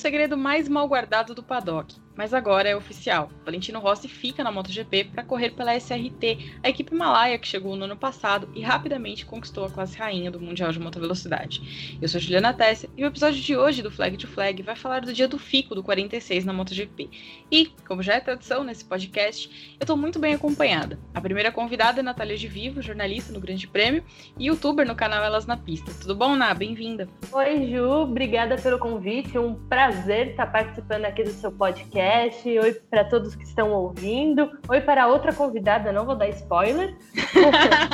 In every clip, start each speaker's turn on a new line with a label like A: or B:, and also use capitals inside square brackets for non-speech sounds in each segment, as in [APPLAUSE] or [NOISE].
A: segredo mais mal guardado do paddock, mas agora é oficial. Valentino Rossi fica na MotoGP para correr pela SRT, a equipe malaya que chegou no ano passado e rapidamente conquistou a classe rainha do Mundial de Motovelocidade. Eu sou Juliana Tessia e o episódio de hoje do Flag to Flag vai falar do dia do FICO do 46 na MotoGP. E, como já é tradição nesse podcast, eu estou muito bem acompanhada. A primeira convidada é Natália de Vivo, jornalista no Grande Prêmio e youtuber no canal Elas na Pista. Tudo bom, Ná? Bem-vinda.
B: Oi, Ju, obrigada pelo convite. Um prazer estar participando aqui do seu podcast. Oi para todos que estão ouvindo. Oi para outra convidada, não vou dar spoiler.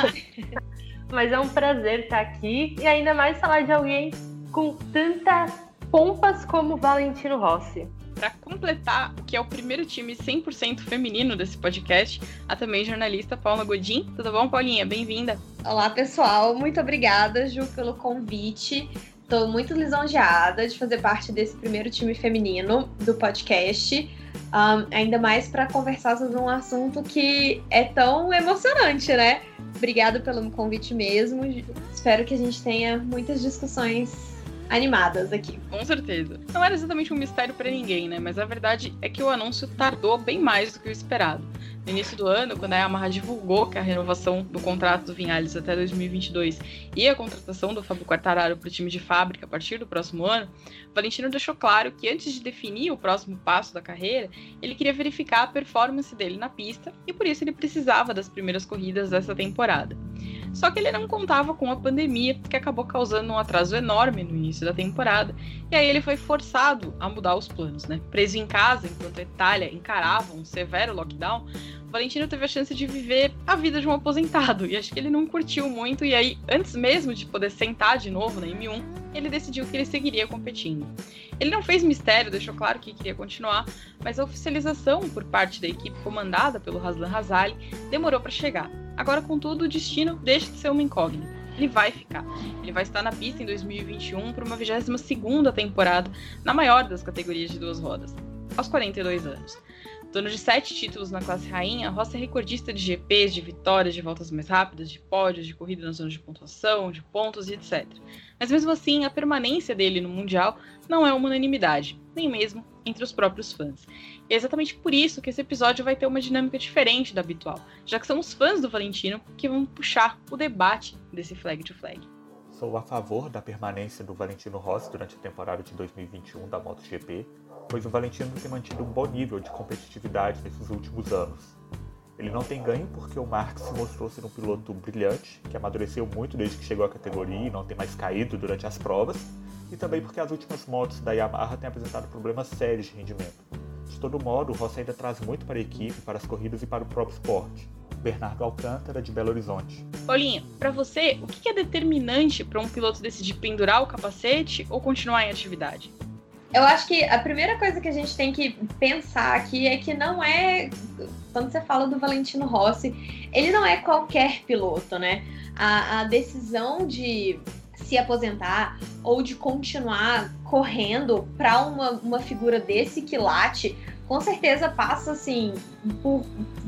B: [LAUGHS] Mas é um prazer estar aqui e ainda mais falar de alguém com tantas pompas como Valentino Rossi.
A: Para completar, que é o primeiro time 100% feminino desse podcast, a também jornalista Paula Godin. Tudo bom, Paulinha? Bem-vinda.
C: Olá, pessoal. Muito obrigada, Ju, pelo convite. Estou muito lisonjeada de fazer parte desse primeiro time feminino do podcast. Um, ainda mais para conversar sobre um assunto que é tão emocionante, né? Obrigada pelo convite mesmo. Espero que a gente tenha muitas discussões animadas aqui.
A: Com certeza. Não era exatamente um mistério para ninguém, né? Mas a verdade é que o anúncio tardou bem mais do que o esperado. No início do ano, quando a Yamaha divulgou que a renovação do contrato do Vinhales até 2022 e a contratação do Fábio Quartararo para o time de fábrica a partir do próximo ano, Valentino deixou claro que antes de definir o próximo passo da carreira, ele queria verificar a performance dele na pista e por isso ele precisava das primeiras corridas dessa temporada. Só que ele não contava com a pandemia, que acabou causando um atraso enorme no início da temporada, e aí ele foi forçado a mudar os planos, né? Preso em casa enquanto a Itália encarava um severo lockdown, Valentino teve a chance de viver a vida de um aposentado, e acho que ele não curtiu muito, e aí, antes mesmo de poder sentar de novo na M1, ele decidiu que ele seguiria competindo. Ele não fez mistério, deixou claro que queria continuar, mas a oficialização por parte da equipe comandada pelo Haslan Razali demorou para chegar. Agora, contudo, o destino deixa de ser uma incógnita. Ele vai ficar. Ele vai estar na pista em 2021 para uma 22 segunda temporada na maior das categorias de duas rodas, aos 42 anos. Dono de sete títulos na classe rainha, Rossi é recordista de GPs, de vitórias, de voltas mais rápidas, de pódios, de corrida na zona de pontuação, de pontos e etc. Mas mesmo assim, a permanência dele no Mundial não é uma unanimidade, nem mesmo entre os próprios fãs. É exatamente por isso que esse episódio vai ter uma dinâmica diferente da habitual, já que são os fãs do Valentino que vão puxar o debate desse flag to flag.
D: Sou a favor da permanência do Valentino Rossi durante a temporada de 2021 da MotoGP, pois o Valentino tem mantido um bom nível de competitividade nesses últimos anos. Ele não tem ganho porque o Marx se mostrou ser um piloto brilhante, que amadureceu muito desde que chegou à categoria e não tem mais caído durante as provas, e também porque as últimas motos da Yamaha têm apresentado problemas sérios de rendimento. De todo modo, o Rossi ainda traz muito para a equipe, para as corridas e para o próprio esporte. Bernardo Alcântara, de Belo Horizonte.
A: Paulinha, para você, o que é determinante para um piloto decidir pendurar o capacete ou continuar em atividade?
C: Eu acho que a primeira coisa que a gente tem que pensar aqui é que não é. Quando você fala do Valentino Rossi, ele não é qualquer piloto, né? A, a decisão de se aposentar ou de continuar correndo para uma, uma figura desse quilate, com certeza passa assim por,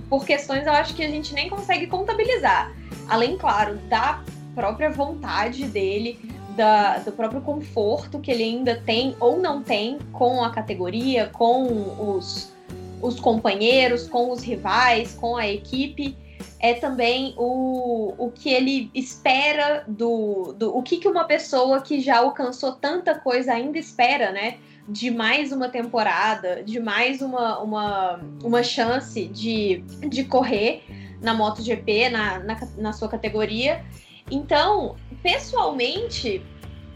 C: por questões eu acho que a gente nem consegue contabilizar. Além, claro, da própria vontade dele, da, do próprio conforto que ele ainda tem ou não tem com a categoria, com os, os companheiros, com os rivais, com a equipe. É também o, o que ele espera do, do. O que, que uma pessoa que já alcançou tanta coisa ainda espera, né? De mais uma temporada, de mais uma, uma, uma chance de, de correr na MotoGP, na, na, na sua categoria. Então, pessoalmente,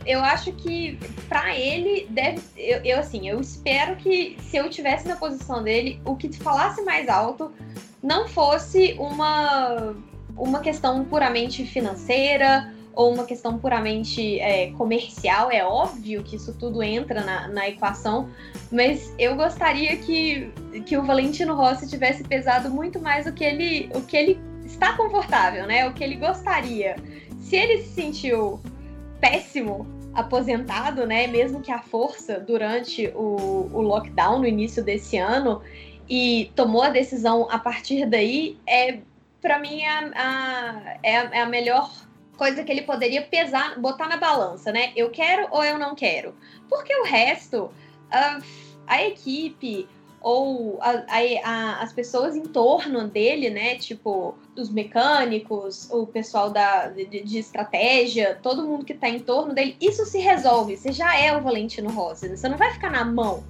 C: eu acho que para ele deve. Eu, eu, assim, eu espero que se eu tivesse na posição dele, o que falasse mais alto não fosse uma, uma questão puramente financeira ou uma questão puramente é, comercial. É óbvio que isso tudo entra na, na equação, mas eu gostaria que, que o Valentino Rossi tivesse pesado muito mais o que ele, o que ele está confortável, né? O que ele gostaria se ele se sentiu péssimo aposentado, né, mesmo que à força durante o, o lockdown no início desse ano e tomou a decisão a partir daí, é para mim é a, a, é, a, é a melhor coisa que ele poderia pesar, botar na balança, né? Eu quero ou eu não quero? Porque o resto, a, a equipe ou a, a, as pessoas em torno dele, né? Tipo, os mecânicos, o pessoal da, de, de, estratégia, todo mundo que tá em torno dele, isso se resolve. Você já é o Valentino Rossi, você não vai ficar na mão.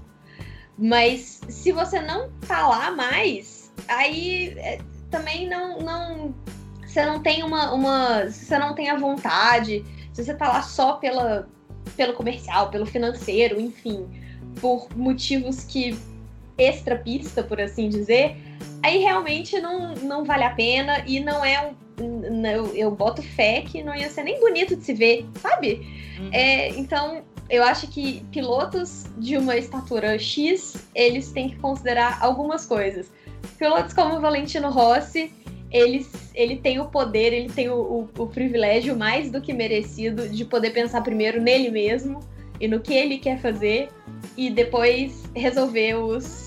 C: Mas se você não tá lá mais, aí é, também não, não. Você não tem uma, uma. Você não tem a vontade. Se você tá lá só pela, pelo comercial, pelo financeiro, enfim, por motivos que extra pista, por assim dizer, aí realmente não, não vale a pena e não é um. Eu, eu boto fé que não ia ser nem bonito de se ver, sabe? Uhum. É, então, eu acho que pilotos de uma estatura X, eles têm que considerar algumas coisas. Pilotos como o Valentino Rossi, ele, ele tem o poder, ele tem o, o, o privilégio mais do que merecido de poder pensar primeiro nele mesmo e no que ele quer fazer e depois resolver os,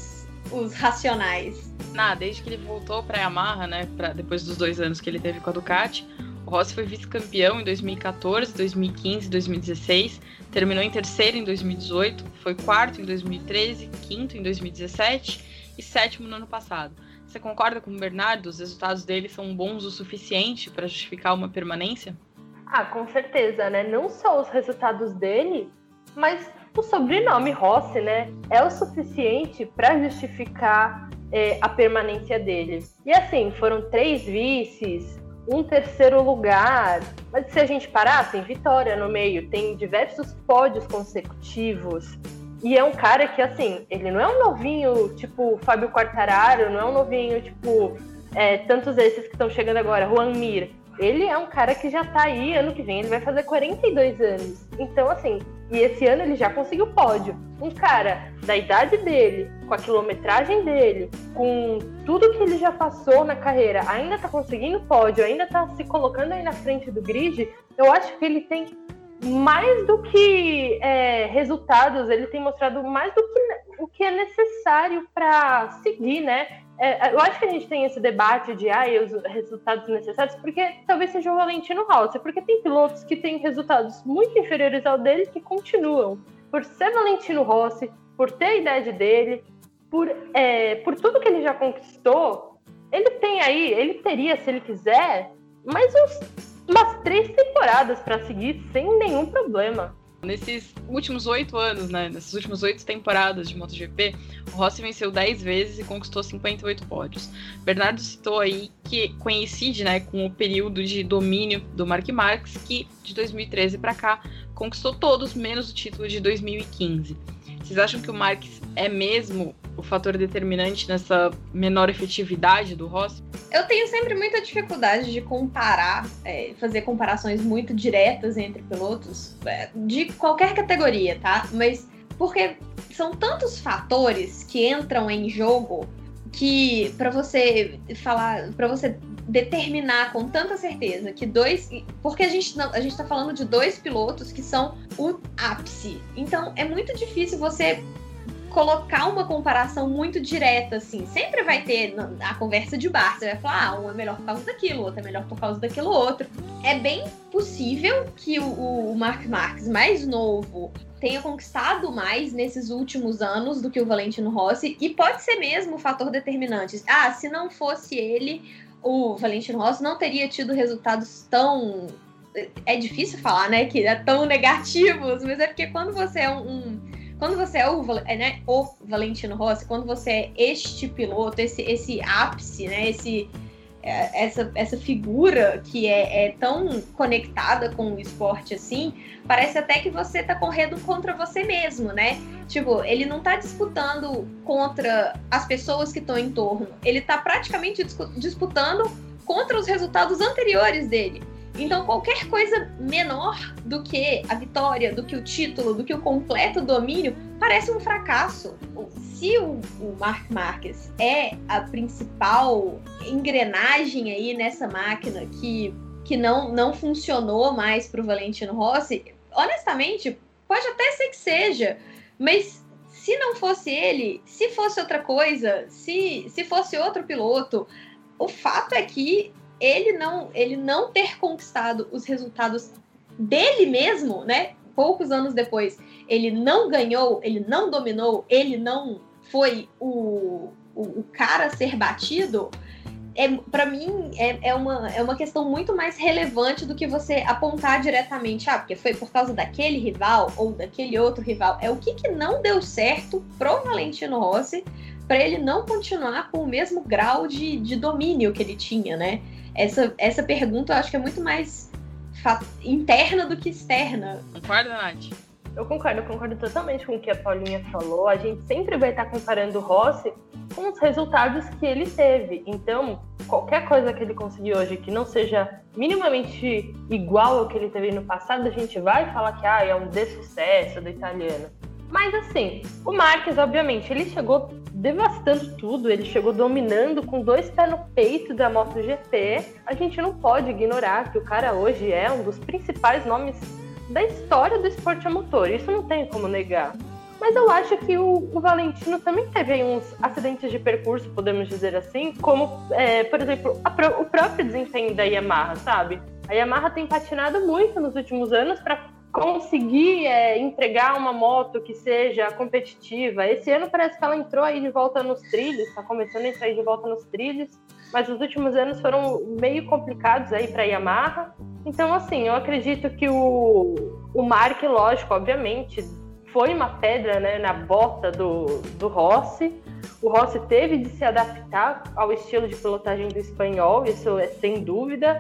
C: os racionais.
A: Ah, desde que ele voltou para Yamaha, né, pra, depois dos dois anos que ele teve com a Ducati, o Rossi foi vice-campeão em 2014, 2015 2016, terminou em terceiro em 2018, foi quarto em 2013, quinto em 2017 e sétimo no ano passado. Você concorda com o Bernardo? Os resultados dele são bons o suficiente para justificar uma permanência?
B: Ah, com certeza, né? Não só os resultados dele, mas o sobrenome Rossi, né, é o suficiente para justificar é, a permanência dele. E assim, foram três vices, um terceiro lugar. Mas se a gente parar, tem vitória no meio, tem diversos pódios consecutivos. E é um cara que, assim, ele não é um novinho tipo Fábio Quartararo, não é um novinho tipo é, tantos esses que estão chegando agora, Juan Mir ele é um cara que já tá aí, ano que vem ele vai fazer 42 anos. Então, assim, e esse ano ele já conseguiu pódio. Um cara da idade dele, com a quilometragem dele, com tudo que ele já passou na carreira, ainda tá conseguindo pódio, ainda tá se colocando aí na frente do grid, eu acho que ele tem mais do que é, resultados, ele tem mostrado mais do que o que é necessário para seguir, né? É, eu acho que a gente tem esse debate de ah, os resultados necessários, porque talvez seja o Valentino Rossi, porque tem pilotos que têm resultados muito inferiores ao dele que continuam. Por ser Valentino Rossi, por ter a idade dele, por, é, por tudo que ele já conquistou, ele tem aí, ele teria, se ele quiser, mais uns, umas três temporadas para seguir sem nenhum problema.
A: Nesses últimos oito anos, né? Nessas últimas oito temporadas de MotoGP, o Rossi venceu dez vezes e conquistou 58 pódios. Bernardo citou aí que coincide, né, com o período de domínio do Mark Marques, que de 2013 para cá conquistou todos menos o título de 2015. Vocês acham que o Marques é mesmo o fator determinante nessa menor efetividade do Rossi?
C: Eu tenho sempre muita dificuldade de comparar, é, fazer comparações muito diretas entre pilotos é, de qualquer categoria, tá? Mas porque são tantos fatores que entram em jogo que para você falar, para você determinar com tanta certeza que dois, porque a gente não, a gente tá falando de dois pilotos que são o ápice. Então é muito difícil você colocar uma comparação muito direta, assim. Sempre vai ter a conversa de bar. Você vai falar, ah, um é melhor por causa daquilo, outro é melhor por causa daquilo outro. É bem possível que o, o Mark Marques mais novo tenha conquistado mais nesses últimos anos do que o Valentino Rossi, e pode ser mesmo o fator determinante. Ah, se não fosse ele, o Valentino Rossi não teria tido resultados tão. É difícil falar, né? Que é tão negativos, mas é porque quando você é um, um quando você é o, é, né, o Valentino Rossi, quando você é este piloto, esse, esse ápice, né, esse, essa, essa figura que é, é, tão conectada com o esporte assim, parece até que você tá correndo contra você mesmo, né? Tipo, ele não tá disputando contra as pessoas que estão em torno, ele tá praticamente disputando contra os resultados anteriores dele. Então, qualquer coisa menor do que a vitória, do que o título, do que o completo domínio, parece um fracasso. Se o, o Mark Marques é a principal engrenagem aí nessa máquina que, que não, não funcionou mais para o Valentino Rossi, honestamente, pode até ser que seja, mas se não fosse ele, se fosse outra coisa, se, se fosse outro piloto, o fato é que ele não, ele não ter conquistado os resultados dele mesmo, né? poucos anos depois, ele não ganhou, ele não dominou, ele não foi o, o, o cara a ser batido, é, para mim é, é, uma, é uma questão muito mais relevante do que você apontar diretamente, ah, porque foi por causa daquele rival ou daquele outro rival. É o que, que não deu certo pro Valentino Rossi para ele não continuar com o mesmo grau de, de domínio que ele tinha, né? Essa, essa pergunta eu acho que é muito mais interna do que externa.
A: Concorda, Nath?
B: Eu concordo, eu concordo totalmente com o que a Paulinha falou. A gente sempre vai estar comparando o Rossi com os resultados que ele teve. Então, qualquer coisa que ele conseguir hoje que não seja minimamente igual ao que ele teve no passado, a gente vai falar que ah, é um dessucesso do italiano. Mas assim, o Marques, obviamente, ele chegou devastando tudo, ele chegou dominando com dois pés no peito da MotoGP. A gente não pode ignorar que o cara hoje é um dos principais nomes da história do esporte a motor. Isso não tem como negar. Mas eu acho que o, o Valentino também teve uns acidentes de percurso, podemos dizer assim, como, é, por exemplo, o próprio desempenho da Yamaha, sabe? A Yamaha tem patinado muito nos últimos anos para conseguir é, entregar uma moto que seja competitiva. Esse ano parece que ela entrou aí de volta nos trilhos, está começando a entrar de volta nos trilhos, mas os últimos anos foram meio complicados aí para a Yamaha. Então, assim, eu acredito que o, o Mark, lógico, obviamente, foi uma pedra né, na bota do, do Rossi. O Rossi teve de se adaptar ao estilo de pilotagem do espanhol, isso é sem dúvida.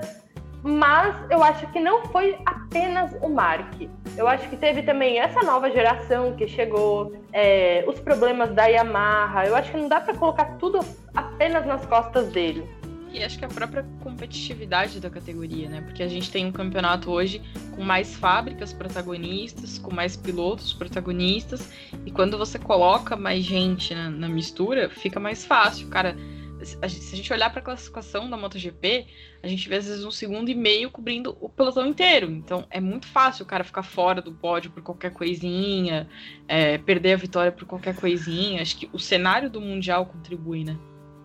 B: Mas eu acho que não foi apenas o Mark. Eu acho que teve também essa nova geração que chegou, é, os problemas da Yamaha. Eu acho que não dá para colocar tudo apenas nas costas dele
A: e acho que a própria competitividade da categoria, né? Porque a gente tem um campeonato hoje com mais fábricas protagonistas, com mais pilotos protagonistas, e quando você coloca mais gente na, na mistura, fica mais fácil. Cara, se a gente olhar para a classificação da MotoGP, a gente vê às vezes um segundo e meio cobrindo o pelotão inteiro. Então é muito fácil o cara ficar fora do pódio por qualquer coisinha, é, perder a vitória por qualquer coisinha. Acho que o cenário do Mundial contribui, né?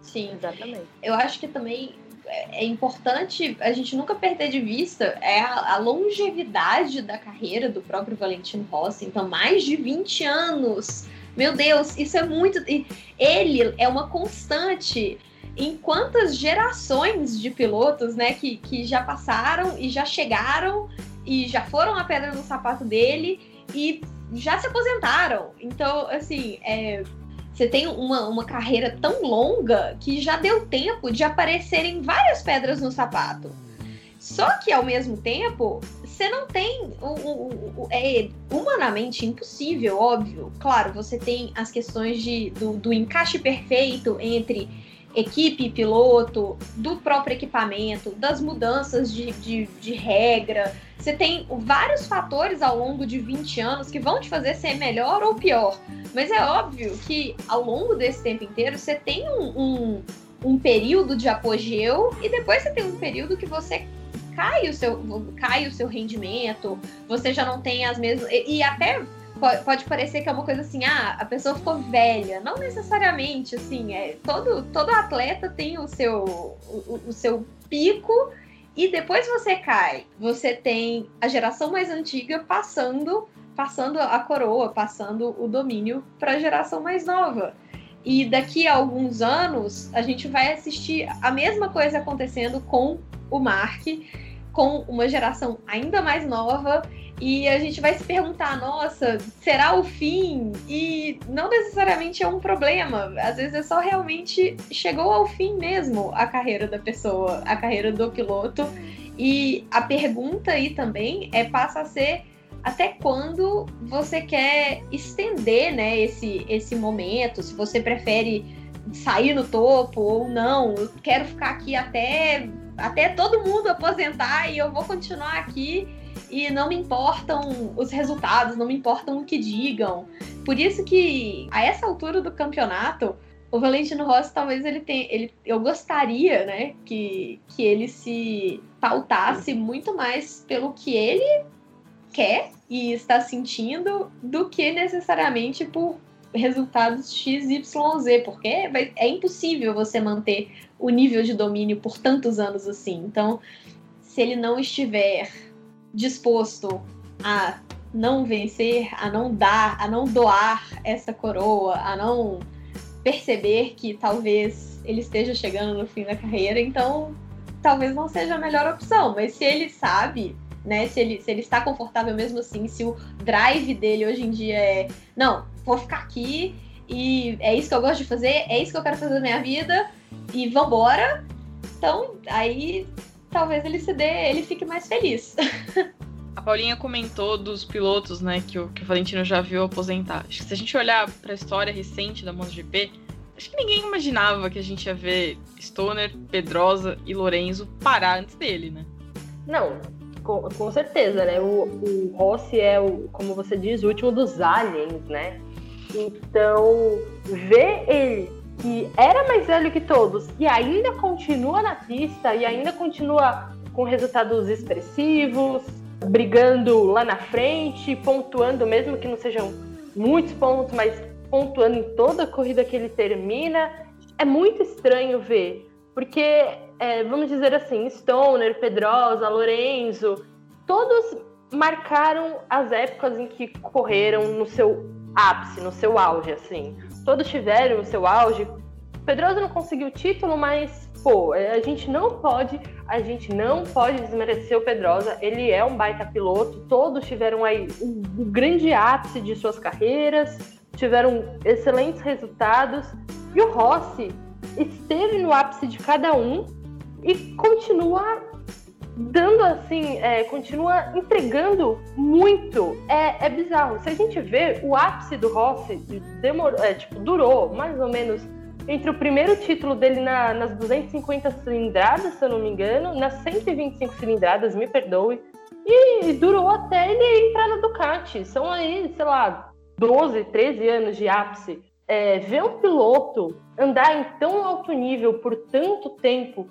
C: Sim, exatamente. Eu acho que também é, é importante a gente nunca perder de vista é a, a, longevidade da carreira do próprio Valentino Rossi. Então, mais de 20 anos. Meu Deus, isso é muito. Ele é uma constante em quantas gerações de pilotos, né, que, que já passaram e já chegaram e já foram a pedra no sapato dele e já se aposentaram. Então, assim, é, você tem uma, uma carreira tão longa que já deu tempo de aparecerem várias pedras no sapato. Só que ao mesmo tempo, você não tem o, o, o, é humanamente impossível, óbvio. Claro, você tem as questões de, do, do encaixe perfeito entre equipe piloto, do próprio equipamento, das mudanças de, de, de, regra. Você tem vários fatores ao longo de 20 anos que vão te fazer ser melhor ou pior. Mas é óbvio que ao longo desse tempo inteiro você tem um, um, um período de apogeu e depois você tem um período que você cai o seu, cai o seu rendimento, você já não tem as mesmas. E, e até pode parecer que é uma coisa assim, ah, a pessoa ficou velha. Não necessariamente, assim, é, todo, todo atleta tem o seu, o, o seu pico e depois você cai. Você tem a geração mais antiga passando passando a coroa, passando o domínio para a geração mais nova. E daqui a alguns anos a gente vai assistir a mesma coisa acontecendo com o Mark, com uma geração ainda mais nova e a gente vai se perguntar, nossa, será o fim? E não necessariamente é um problema. Às vezes é só realmente chegou ao fim mesmo a carreira da pessoa, a carreira do piloto. E a pergunta aí também é passa a ser até quando você quer estender, né, esse esse momento, se você prefere sair no topo ou não, eu quero ficar aqui até até todo mundo aposentar e eu vou continuar aqui e não me importam os resultados, não me importam o que digam. Por isso que a essa altura do campeonato, o Valentino Rossi talvez ele tenha, ele, eu gostaria, né, que, que ele se pautasse muito mais pelo que ele quer e está sentindo do que necessariamente por resultados XYZ, porque é impossível você manter o nível de domínio por tantos anos assim. Então, se ele não estiver disposto a não vencer, a não dar, a não doar essa coroa, a não perceber que talvez ele esteja chegando no fim da carreira, então talvez não seja a melhor opção. Mas se ele sabe, né, se ele, se ele está confortável mesmo assim, se o drive dele hoje em dia é não, vou ficar aqui e é isso que eu gosto de fazer, é isso que eu quero fazer na minha vida e vambora. Então, aí talvez ele se dê, ele fique mais feliz.
A: A Paulinha comentou dos pilotos, né, que o, que o Valentino já viu aposentar. Acho que se a gente olhar para a história recente da MotoGP, acho que ninguém imaginava que a gente ia ver Stoner, Pedrosa e Lorenzo parar antes dele, né?
B: Não, com, com certeza, né? O, o Rossi é, o, como você diz, o último dos aliens, né? Então, ver ele que era mais velho que todos e ainda continua na pista e ainda continua com resultados expressivos, brigando lá na frente, pontuando, mesmo que não sejam muitos pontos, mas pontuando em toda a corrida que ele termina. É muito estranho ver, porque, é, vamos dizer assim, Stoner, Pedrosa, Lorenzo, todos marcaram as épocas em que correram no seu ápice, no seu auge, assim. Todos tiveram o seu auge. Pedrosa não conseguiu o título, mas pô, é, a gente não pode, a gente não pode desmerecer o Pedrosa. Ele é um baita piloto. Todos tiveram aí um, um grande ápice de suas carreiras, tiveram excelentes resultados. E o Rossi esteve no ápice de cada um e continua dando assim, é, continua entregando muito. É, é bizarro. Se a gente vê, o ápice do Rossi demorou, é, tipo, durou mais ou menos entre o primeiro título dele na, nas 250 cilindradas, se eu não me engano, nas 125 cilindradas, me perdoe, e durou até ele entrar na Ducati. São aí, sei lá, 12, 13 anos de ápice. É, ver um piloto andar em tão alto nível por tanto tempo,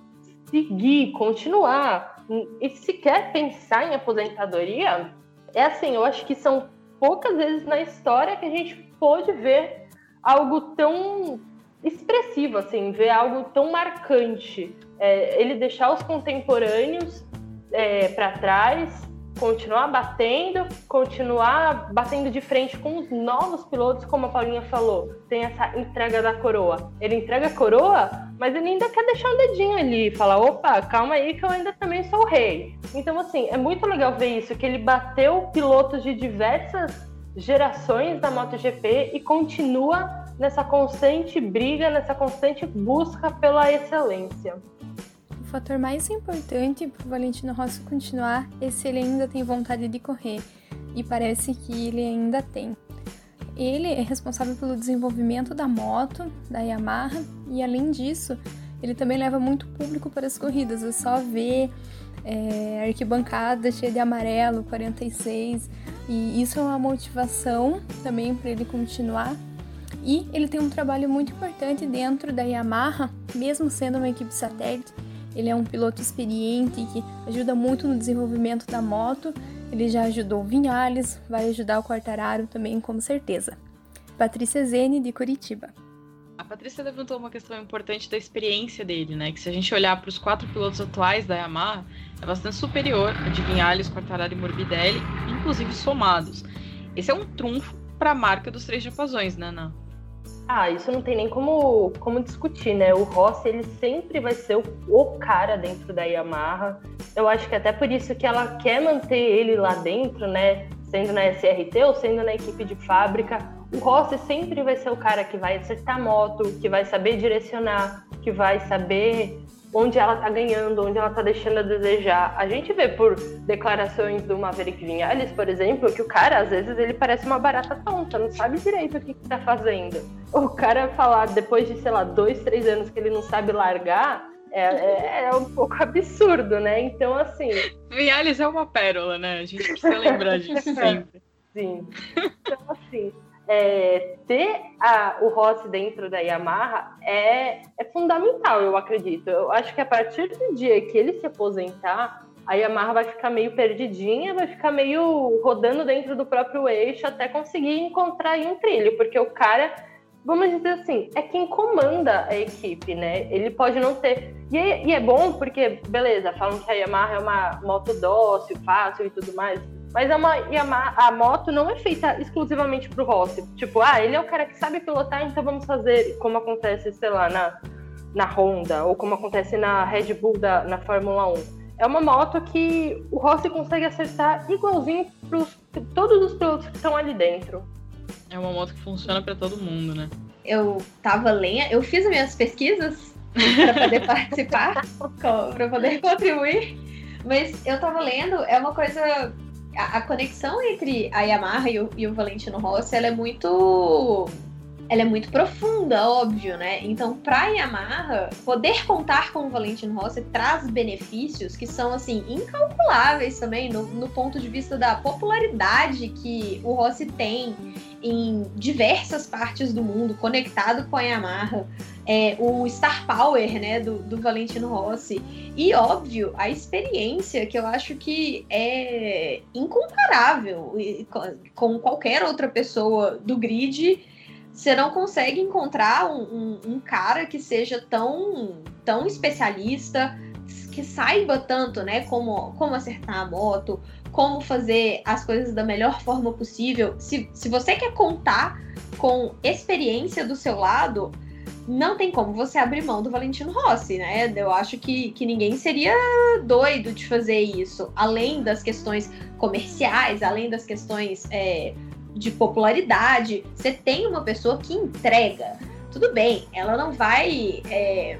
B: seguir, continuar, e sequer pensar em aposentadoria, é assim, eu acho que são poucas vezes na história que a gente pôde ver algo tão expressivo, assim, ver algo tão marcante. É, ele deixar os contemporâneos é, para trás, continuar batendo, continuar batendo de frente com os novos pilotos, como a Paulinha falou, tem essa entrega da coroa. Ele entrega a coroa, mas ele ainda quer deixar um dedinho ali, falar, opa, calma aí que eu ainda também sou o rei. Então, assim, é muito legal ver isso, que ele bateu pilotos de diversas gerações da MotoGP e continua nessa constante briga, nessa constante busca pela excelência.
E: Fator mais importante para o Valentino Rossi continuar é se ele ainda tem vontade de correr, e parece que ele ainda tem. Ele é responsável pelo desenvolvimento da moto, da Yamaha, e além disso, ele também leva muito público para as corridas. É só ver é, arquibancada cheia de amarelo, 46, e isso é uma motivação também para ele continuar e ele tem um trabalho muito importante dentro da Yamaha, mesmo sendo uma equipe satélite. Ele é um piloto experiente que ajuda muito no desenvolvimento da moto. Ele já ajudou Vinhales, vai ajudar o Quartararo também, com certeza. Patrícia Zene, de Curitiba.
A: A Patrícia levantou uma questão importante da experiência dele, né? Que se a gente olhar para os quatro pilotos atuais da Yamaha, é bastante superior a de Vinhales, Quartararo e Morbidelli, inclusive somados. Esse é um trunfo para a marca dos três diapasões, né, Ana?
B: Ah, isso não tem nem como, como discutir, né? O Rossi, ele sempre vai ser o, o, cara dentro da Yamaha. Eu acho que até por isso que ela quer manter ele lá dentro, né? Sendo na SRT ou sendo na equipe de fábrica. O Rossi sempre vai ser o cara que vai acertar a moto, que vai saber direcionar, que vai saber onde ela tá ganhando, onde ela tá deixando a desejar. A gente vê por declarações do Maverick Vinhales, por exemplo, que o cara, às vezes, ele parece uma barata tonta, não sabe direito o que, que tá fazendo. O cara falar, depois de, sei lá, dois, três anos que ele não sabe largar, é, é, é, um pouco absurdo, né? Então, assim.
A: Vinhales é uma pérola, né? A gente precisa lembrar disso [LAUGHS] sempre.
B: Sim. Então, assim, é, ter a, o Rossi dentro da Yamaha é, é fundamental, eu acredito. Eu acho que a partir do dia que ele se aposentar, a Yamaha vai ficar meio perdidinha, vai ficar meio rodando dentro do próprio eixo até conseguir encontrar um trilho, porque o cara, vamos dizer assim, é quem comanda a equipe, né? Ele pode não ter. E é, e é bom porque, beleza, falam que a Yamaha é uma moto dócil, fácil e tudo mais Mas é uma Yamaha, a moto não é feita exclusivamente pro Rossi. Tipo, ah, ele é o cara que sabe pilotar, então vamos fazer como acontece, sei lá, na, na Honda, ou como acontece na Red Bull da, na Fórmula 1. É uma moto que o Rossi consegue acertar igualzinho para todos os pilotos que estão ali dentro.
A: É uma moto que funciona para todo mundo, né?
C: Eu tava lendo, eu fiz as minhas pesquisas [LAUGHS] para poder participar, [LAUGHS] para poder contribuir, mas eu tava lendo, é uma coisa a, conexão entre a Yamaha e o, e o Valentino Rossi, ela é muito ela é muito profunda, óbvio, né? Então, para Yamaha, poder contar com o Valentino Rossi traz benefícios que são, assim, incalculáveis também no, no ponto de vista da popularidade que o Rossi tem em diversas partes do mundo, conectado com a Yamaha, é, o Star Power né, do, do Valentino Rossi, e óbvio, a experiência que eu acho que é incomparável com qualquer outra pessoa do grid você não consegue encontrar um, um, um, cara que seja tão, tão especialista, que saiba tanto, né, como, como acertar a moto, como fazer as coisas da melhor forma possível. Se, se você quer contar com experiência do seu lado, não tem como você abrir mão do Valentino Rossi, né? Eu acho que, que ninguém seria doido de fazer isso, além das questões comerciais, além das questões. É, de popularidade, você tem uma pessoa que entrega. Tudo bem, ela não vai. É,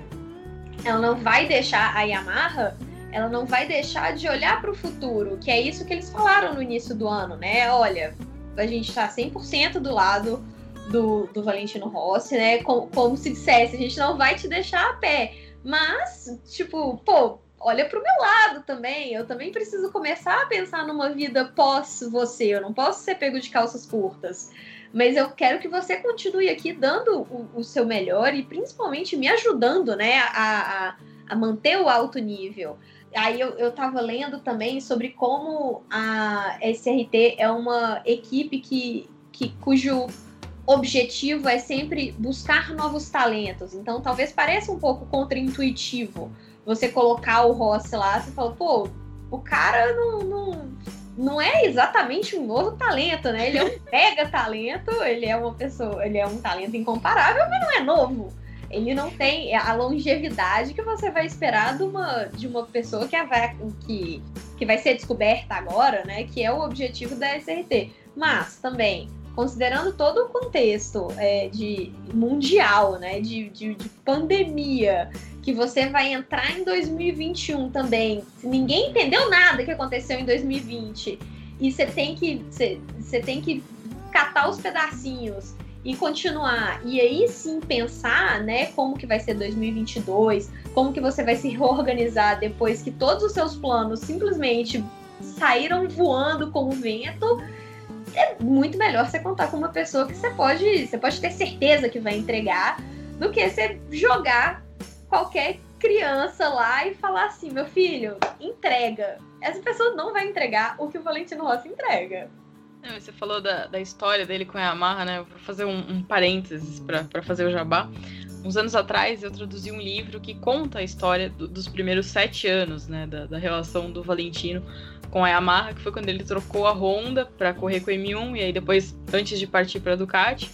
C: ela não vai deixar a Yamaha, ela não vai deixar de olhar para o futuro, que é isso que eles falaram no início do ano, né? Olha, a gente está 100% do lado do, do Valentino Rossi, né? Como, como se dissesse, a gente não vai te deixar a pé. Mas, tipo, pô, olha para o meu lado também. Eu também preciso começar a pensar numa vida pós você. Eu não posso ser pego de calças curtas. Mas eu quero que você continue aqui dando o, o seu melhor e principalmente me ajudando, né, a, a, a manter o alto nível. Aí eu, eu tava lendo também sobre como a SRT é uma equipe que, que cujo objetivo é sempre buscar novos talentos. Então talvez pareça um pouco contraintuitivo, você colocar o Rossi lá, você fala, pô, o cara não, não, não é exatamente um novo talento, né? Ele é um [LAUGHS] mega talento, ele é uma pessoa, ele é um talento incomparável, mas não é novo. Ele não tem a longevidade que você vai esperar de uma, de uma pessoa que, vai, que, que vai ser descoberta agora, né? Que é o objetivo da SRT. Mas também, considerando todo o contexto é, de mundial, né? De, de, de pandemia, que você vai entrar em 2021 também, ninguém entendeu nada que aconteceu em 2020, e você tem que você tem que catar os pedacinhos e continuar. E aí sim pensar, né, como que vai ser 2022, como que você vai se reorganizar depois que todos os seus planos simplesmente saíram voando com o vento. É muito melhor você contar com uma pessoa que você pode, você pode ter certeza que vai entregar do que você jogar qualquer criança lá e falar assim: meu filho, entrega. Essa pessoa não vai entregar o que o Valentino Rossi entrega.
A: Não, você falou da, da história dele com a Yamaha, né? vou fazer um, um parênteses para fazer o jabá. Uns anos atrás eu traduzi um livro que conta a história do, dos primeiros sete anos, né? Da, da, relação do Valentino com a Yamaha, que foi quando ele trocou a Honda para correr com o M1 e aí depois, antes de partir para a Ducati.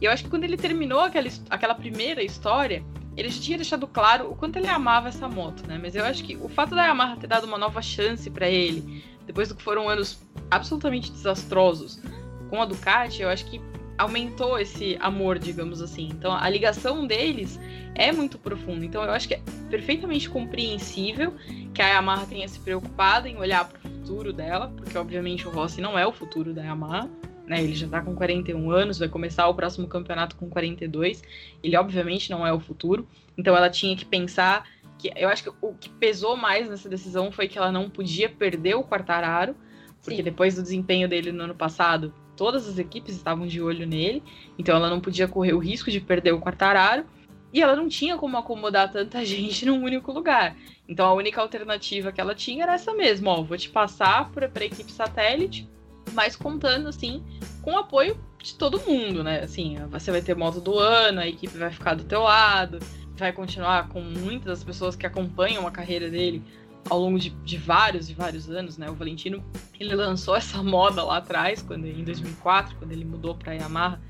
A: E eu acho que quando ele terminou aquela, aquela primeira história, ele já tinha deixado claro o quanto ele amava essa moto, né? Mas eu acho que o fato da Yamaha ter dado uma nova chance para ele, depois do que foram anos absolutamente desastrosos com a Ducati, eu acho que aumentou esse amor, digamos assim. Então a ligação deles é muito profunda. Então eu acho que é perfeitamente compreensível que a Yamaha tenha se preocupado em olhar para o futuro dela, porque obviamente o Rossi não é o futuro da Yamaha né? Ele já está com 41 anos, vai começar o próximo campeonato com 42. Ele obviamente não é o futuro, então ela tinha que pensar que eu acho que o que pesou mais nessa decisão foi que ela não podia perder o Quartararo, porque Sim. depois do desempenho dele no ano passado, todas as equipes estavam de olho nele, então ela não podia correr o risco de perder o Quartararo. E ela não tinha como acomodar tanta [LAUGHS] gente num único lugar. Então a única alternativa que ela tinha era essa mesmo, ó, vou te passar para a equipe satélite, mas contando assim com o apoio de todo mundo, né? Assim, você vai ter moto do ano, a equipe vai ficar do teu lado, vai continuar com muitas das pessoas que acompanham a carreira dele ao longo de, de, vários e vários anos, né? O Valentino, ele lançou essa moda lá atrás, quando em 2004, quando ele mudou para Yamaha,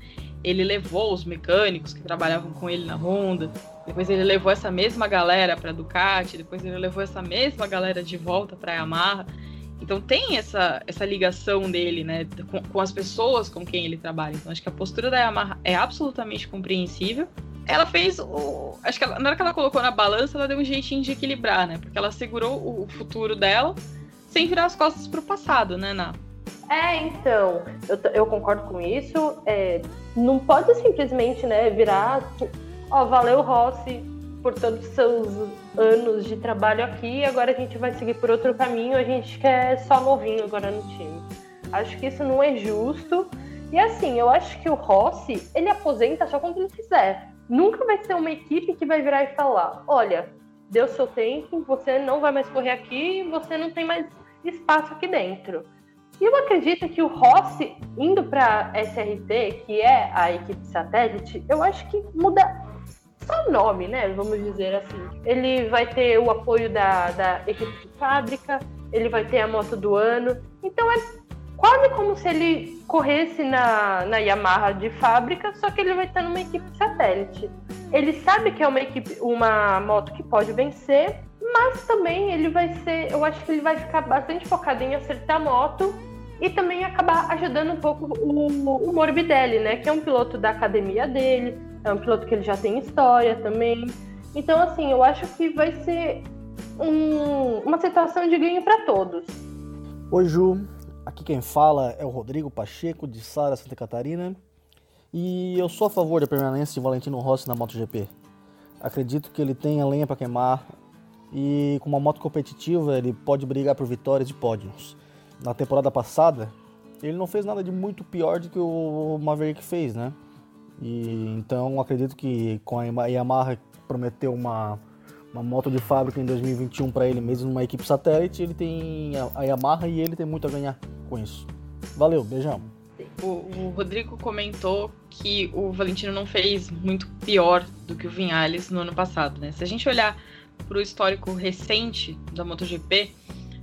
A: ele levou os mecânicos que trabalhavam com ele na Honda, depois ele levou essa mesma galera para Ducati, depois ele levou essa mesma galera de volta para Yamaha. Então tem essa, essa ligação dele, né, com, com, as pessoas com quem ele trabalha. Então acho que a postura da Yamaha é absolutamente compreensível. Ela fez o. Acho que ela, na hora que ela colocou na balança, ela deu um jeitinho de equilibrar, né? Porque ela segurou o, o futuro dela sem virar as costas pro passado, né, Ná?
B: É, então, eu, eu concordo com isso. É, não pode simplesmente, né, virar. Ó, valeu, Rossi, por todos os seus anos de trabalho aqui, agora a gente vai seguir por outro caminho, a gente quer só novinho agora no time. Acho que isso não é justo. E assim, eu acho que o Rossi, ele aposenta só quando ele quiser. Nunca vai ser uma equipe que vai virar e falar: olha, deu seu tempo, você não vai mais correr aqui, você não tem mais espaço aqui dentro. E eu acredito que o Rossi indo para SRT, que é a equipe satélite, eu acho que muda só nome, né? Vamos dizer assim. Ele vai ter o apoio da, da equipe de fábrica, ele vai ter a moto do ano. Então é quase como se ele corresse na, na Yamaha de fábrica, só que ele vai estar numa equipe satélite. Ele sabe que é uma equipe, uma moto que pode vencer, mas também ele vai ser, eu acho que ele vai ficar bastante focado em acertar a moto e também acabar ajudando um pouco o, o Morbidelli, né? Que é um piloto da academia dele, é um piloto que ele já tem história também. Então, assim, eu acho que vai ser um, uma situação de ganho para todos.
F: Oi, Ju. Aqui quem fala é o Rodrigo Pacheco, de Sara, Santa Catarina. E eu sou a favor da permanência de Valentino Rossi na MotoGP. Acredito que ele tem a lenha para queimar e com uma moto competitiva ele pode brigar por vitórias e pódios. Na temporada passada, ele não fez nada de muito pior do que o Maverick fez, né? E então acredito que com a Yamaha prometeu uma uma moto de fábrica em 2021 para ele mesmo numa equipe satélite, ele tem a Yamaha e ele tem muito a ganhar com isso. Valeu, beijão.
A: O, o, Rodrigo comentou que o Valentino não fez muito pior do que o Vinhales no ano passado, né? Se a gente olhar para o histórico recente da MotoGP,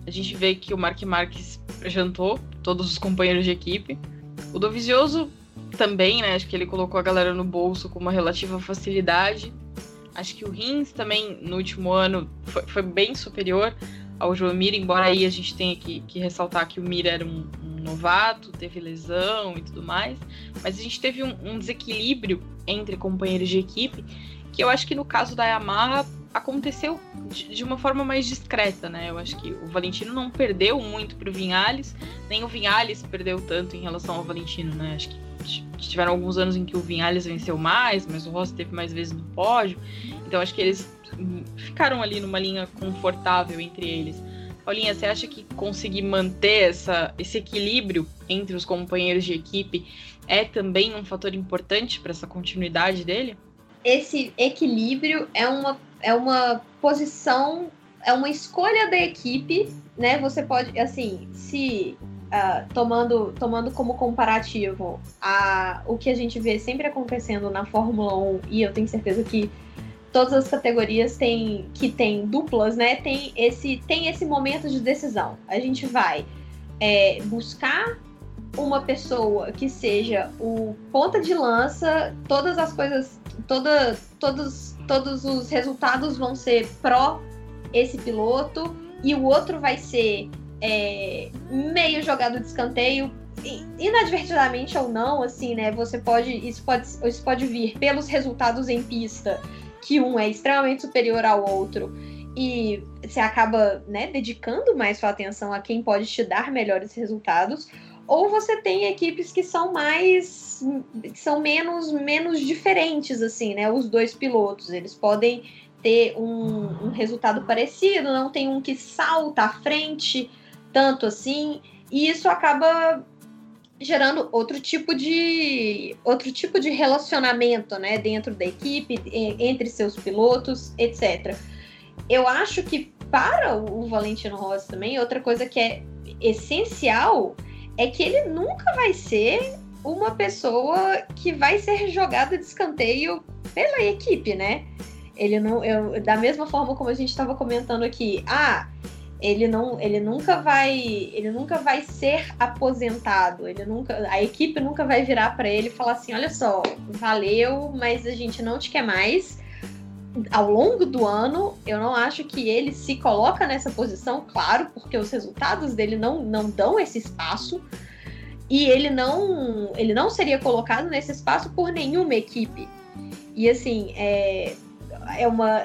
A: a gente vê que o Mark Marques jantou todos os companheiros de equipe. O Dovizioso também, né? Acho que ele colocou a galera no bolso com uma relativa facilidade. Acho que o Rins também, no último ano, foi, foi bem superior ao João Mira, embora aí a gente tenha que, que ressaltar que o Mira era um, um, novato, teve lesão e tudo mais. Mas a gente teve um, um desequilíbrio entre companheiros de equipe, que eu acho que no caso da Yamaha aconteceu de, de, uma forma mais discreta, né? Eu acho que o Valentino não perdeu muito para o Vinhales, nem o Vinhales perdeu tanto em relação ao Valentino, né? Acho que tiveram alguns anos em que o Vinhales venceu mais, mas o Rossi teve mais vezes no pódio. Então acho que eles ficaram ali numa linha confortável entre eles. Paulinha, você acha que conseguir manter essa, esse equilíbrio entre os companheiros de equipe é também um fator importante para essa continuidade dele?
C: Esse equilíbrio é uma, é uma posição, é uma escolha da equipe, né? Você pode, assim, se uh, tomando, tomando como comparativo a, o que a gente vê sempre acontecendo na Fórmula 1, e eu tenho certeza que todas as categorias têm, que tem duplas, né? Tem esse, tem esse momento de decisão. A gente vai é, buscar uma pessoa que seja o ponta de lança, todas as coisas, toda, todos, todos os resultados vão ser pró esse piloto, e o outro vai ser é, meio jogado de escanteio, inadvertidamente ou não, assim, né? Você pode isso, pode. isso pode vir pelos resultados em pista, que um é extremamente superior ao outro. E você acaba né, dedicando mais sua atenção a quem pode te dar melhores resultados. Ou você tem equipes que são mais. que são menos, menos diferentes, assim, né? Os dois pilotos. Eles podem ter um, um resultado parecido, não tem um que salta à frente tanto assim, e isso acaba gerando outro tipo de outro tipo de relacionamento, né, dentro da equipe, entre seus pilotos, etc. Eu acho que para o Valentino Rossi também, outra coisa que é essencial é que ele nunca vai ser uma pessoa que vai ser jogada de escanteio pela equipe, né? Ele não, eu, da mesma forma como a gente estava comentando aqui, ah, ele não ele nunca vai ele nunca vai ser aposentado. Ele nunca a equipe nunca vai virar para ele e falar assim olha só valeu mas a gente não te quer mais. Ao longo do ano eu não acho que ele se coloca nessa posição claro porque os resultados dele não não dão esse espaço. E ele não ele não seria colocado nesse espaço por nenhuma equipe. E assim é é uma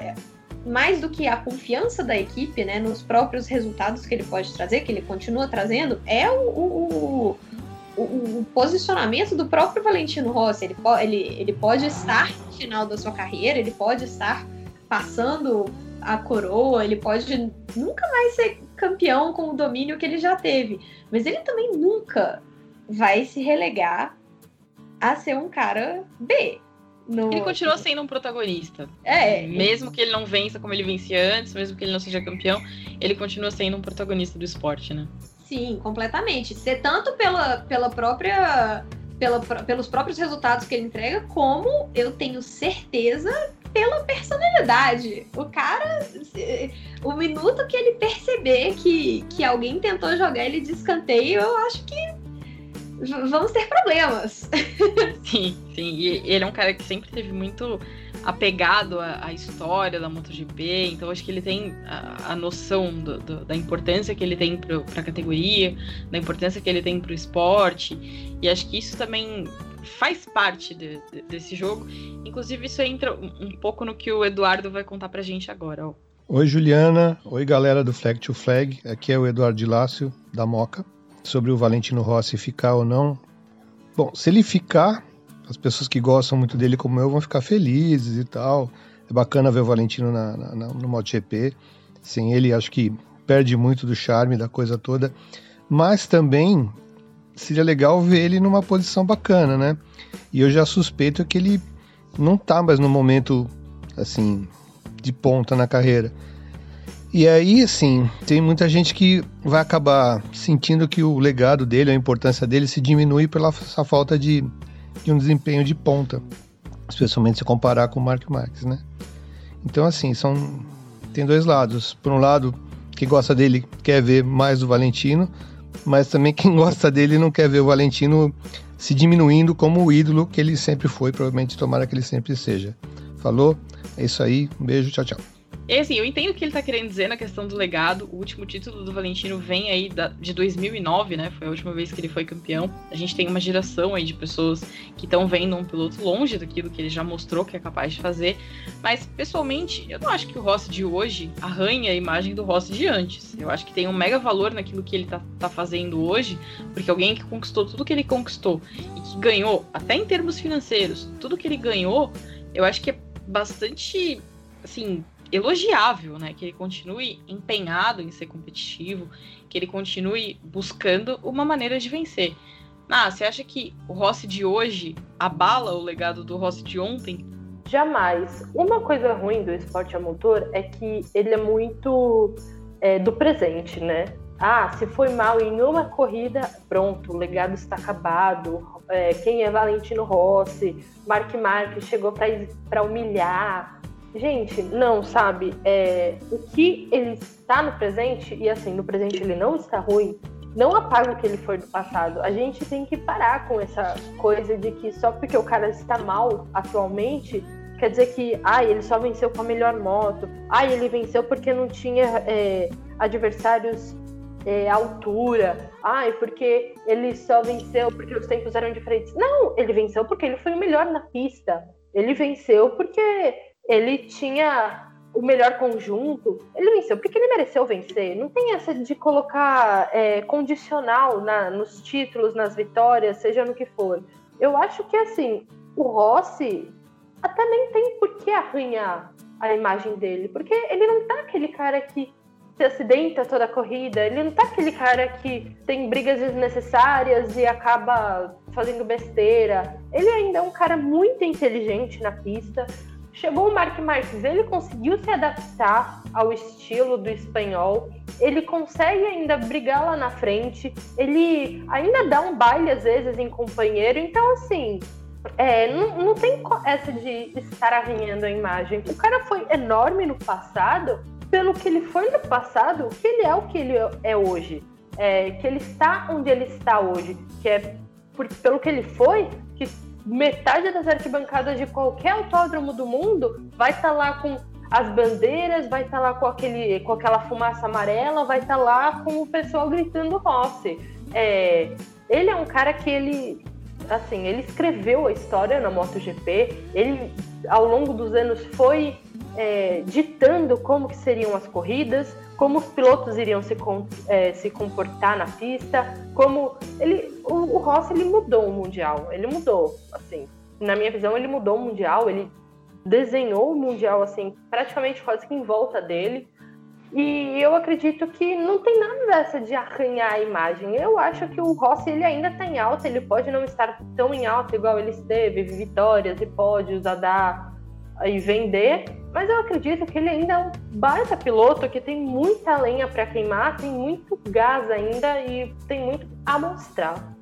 C: mais do que a confiança da equipe, né, nos próprios resultados que ele pode trazer, que ele continua trazendo, é o, o, o, o posicionamento do próprio Valentino Rossi. Ele, ele, ele pode estar no final da sua carreira, ele pode estar passando a coroa, ele pode nunca mais ser campeão com o domínio que ele já teve, mas ele também nunca vai se relegar a ser um cara B.
A: No... Ele continua sendo um protagonista.
C: É.
A: Mesmo que ele não vença como ele vencia antes, mesmo que ele não seja campeão, ele continua sendo um protagonista do esporte, né?
C: Sim, completamente. Ser tanto pela, pela própria. Pela, pelos próprios resultados que ele entrega, como eu tenho certeza pela personalidade. O cara, o minuto que ele perceber que, que alguém tentou jogar ele de escanteio, eu acho que vamos ter problemas. [LAUGHS]
A: Sim, sim. E ele é um cara que sempre teve muito apegado à, à história da MotoGP, então acho que ele tem a, a noção do, do, da importância que ele tem para a categoria, da importância que ele tem para o esporte, e acho que isso também faz parte de, de, desse jogo. Inclusive, isso entra um, pouco no que o Eduardo vai contar para a gente agora. Ó.
G: Oi, Juliana. Oi, galera do Flag to Flag. Aqui é o Eduardo de Lácio, da Moca sobre o Valentino Rossi ficar ou não. Bom, se ele ficar, as pessoas que gostam muito dele como eu vão ficar felizes e tal. É bacana ver o Valentino na, na, no MotoGP. Sem ele, acho que perde muito do charme da coisa toda. Mas também seria legal ver ele numa posição bacana, né? E eu já suspeito que ele não tá mais no momento assim de ponta na carreira. E aí, assim, tem muita gente que vai acabar sentindo que o legado dele, a importância dele se diminui pela essa falta de, de um desempenho de ponta, especialmente se comparar com o Mark Marques, né? Então, assim, são tem dois lados. Por um lado, quem gosta dele quer ver mais do Valentino, mas também quem [LAUGHS] gosta dele não quer ver o Valentino se diminuindo como o ídolo que ele sempre foi, provavelmente tomara que ele sempre seja. Falou? É isso aí, um beijo, tchau, tchau.
A: E assim, eu entendo o que ele tá querendo dizer na questão do legado. O último título do Valentino vem aí da, de 2009, né? Foi a última vez que ele foi campeão. A gente tem uma geração aí de pessoas que estão vendo um piloto longe daquilo que ele já mostrou que é capaz de fazer. Mas, pessoalmente, eu não acho que o Rossi de hoje arranha a imagem do Rossi de antes. Eu acho que tem um mega valor naquilo que ele tá, tá fazendo hoje, porque alguém que conquistou tudo que ele conquistou e que ganhou, até em termos financeiros, tudo que ele ganhou, eu acho que é bastante, assim, elogiável, né? Que ele continue empenhado em ser competitivo, que ele continue buscando uma maneira de vencer. Ah, você acha que o Rossi de hoje abala o legado do Rossi de ontem?
B: Jamais. Uma coisa ruim do esporte a motor é que ele é muito é, do presente, né? Ah, se foi mal em uma corrida, pronto, o legado está acabado. É, quem é Valentino Rossi? Mark Marques chegou para humilhar. Gente, não, sabe? É, o que ele está no presente, e assim, no presente ele não está ruim, não apaga o que ele foi do passado. A gente tem que parar com essa coisa de que só porque o cara está mal atualmente, quer dizer que, ah, ele só venceu com a melhor moto, ah, ele venceu porque não tinha é, adversários é, altura, ah, porque ele só venceu porque os tempos eram diferentes. Não, ele venceu porque ele foi o melhor na pista. Ele venceu porque ele tinha o melhor conjunto, ele venceu porque ele mereceu vencer. Não tem essa de colocar é, condicional na, nos títulos, nas vitórias, seja no que for. Eu acho que assim, o Rossi até nem tem por que arranhar a imagem dele, porque ele não tá aquele cara que se acidenta toda a corrida, ele não tá aquele cara que tem brigas desnecessárias e acaba fazendo besteira. Ele ainda é um cara muito inteligente na pista. Chegou o Mark Marques, ele conseguiu se adaptar ao estilo do espanhol, ele consegue ainda brigar lá na frente, ele ainda dá um baile às vezes em companheiro, então assim, é, não, não tem essa de estar arranhando a imagem. O cara foi enorme no passado, pelo que ele foi no passado, que ele é o que ele é hoje. É, que ele está onde ele está hoje. Que é por, pelo que ele foi, que metade das arquibancadas de qualquer autódromo do mundo vai estar tá lá com as bandeiras, vai estar tá lá com, aquele, com aquela fumaça amarela, vai estar tá lá com o pessoal gritando Rossi. É, ele é um cara que ele, assim, ele escreveu a história na MotoGP, ele ao longo dos anos foi é, ditando como que seriam as corridas, como os pilotos iriam se, é, se comportar na pista, como ele, o, o Rossi ele mudou o mundial, ele mudou, assim, na minha visão ele mudou o mundial, ele desenhou o mundial assim praticamente quase que em volta dele. E eu acredito que não tem nada dessa de arranhar a imagem. Eu acho que o Rossi ele ainda está em alta, ele pode não estar tão em alta igual ele esteve, vitórias e pódios a dar e vender, mas eu acredito que ele ainda é um baita piloto que tem muita lenha para queimar, tem muito gás ainda e tem muito a mostrar.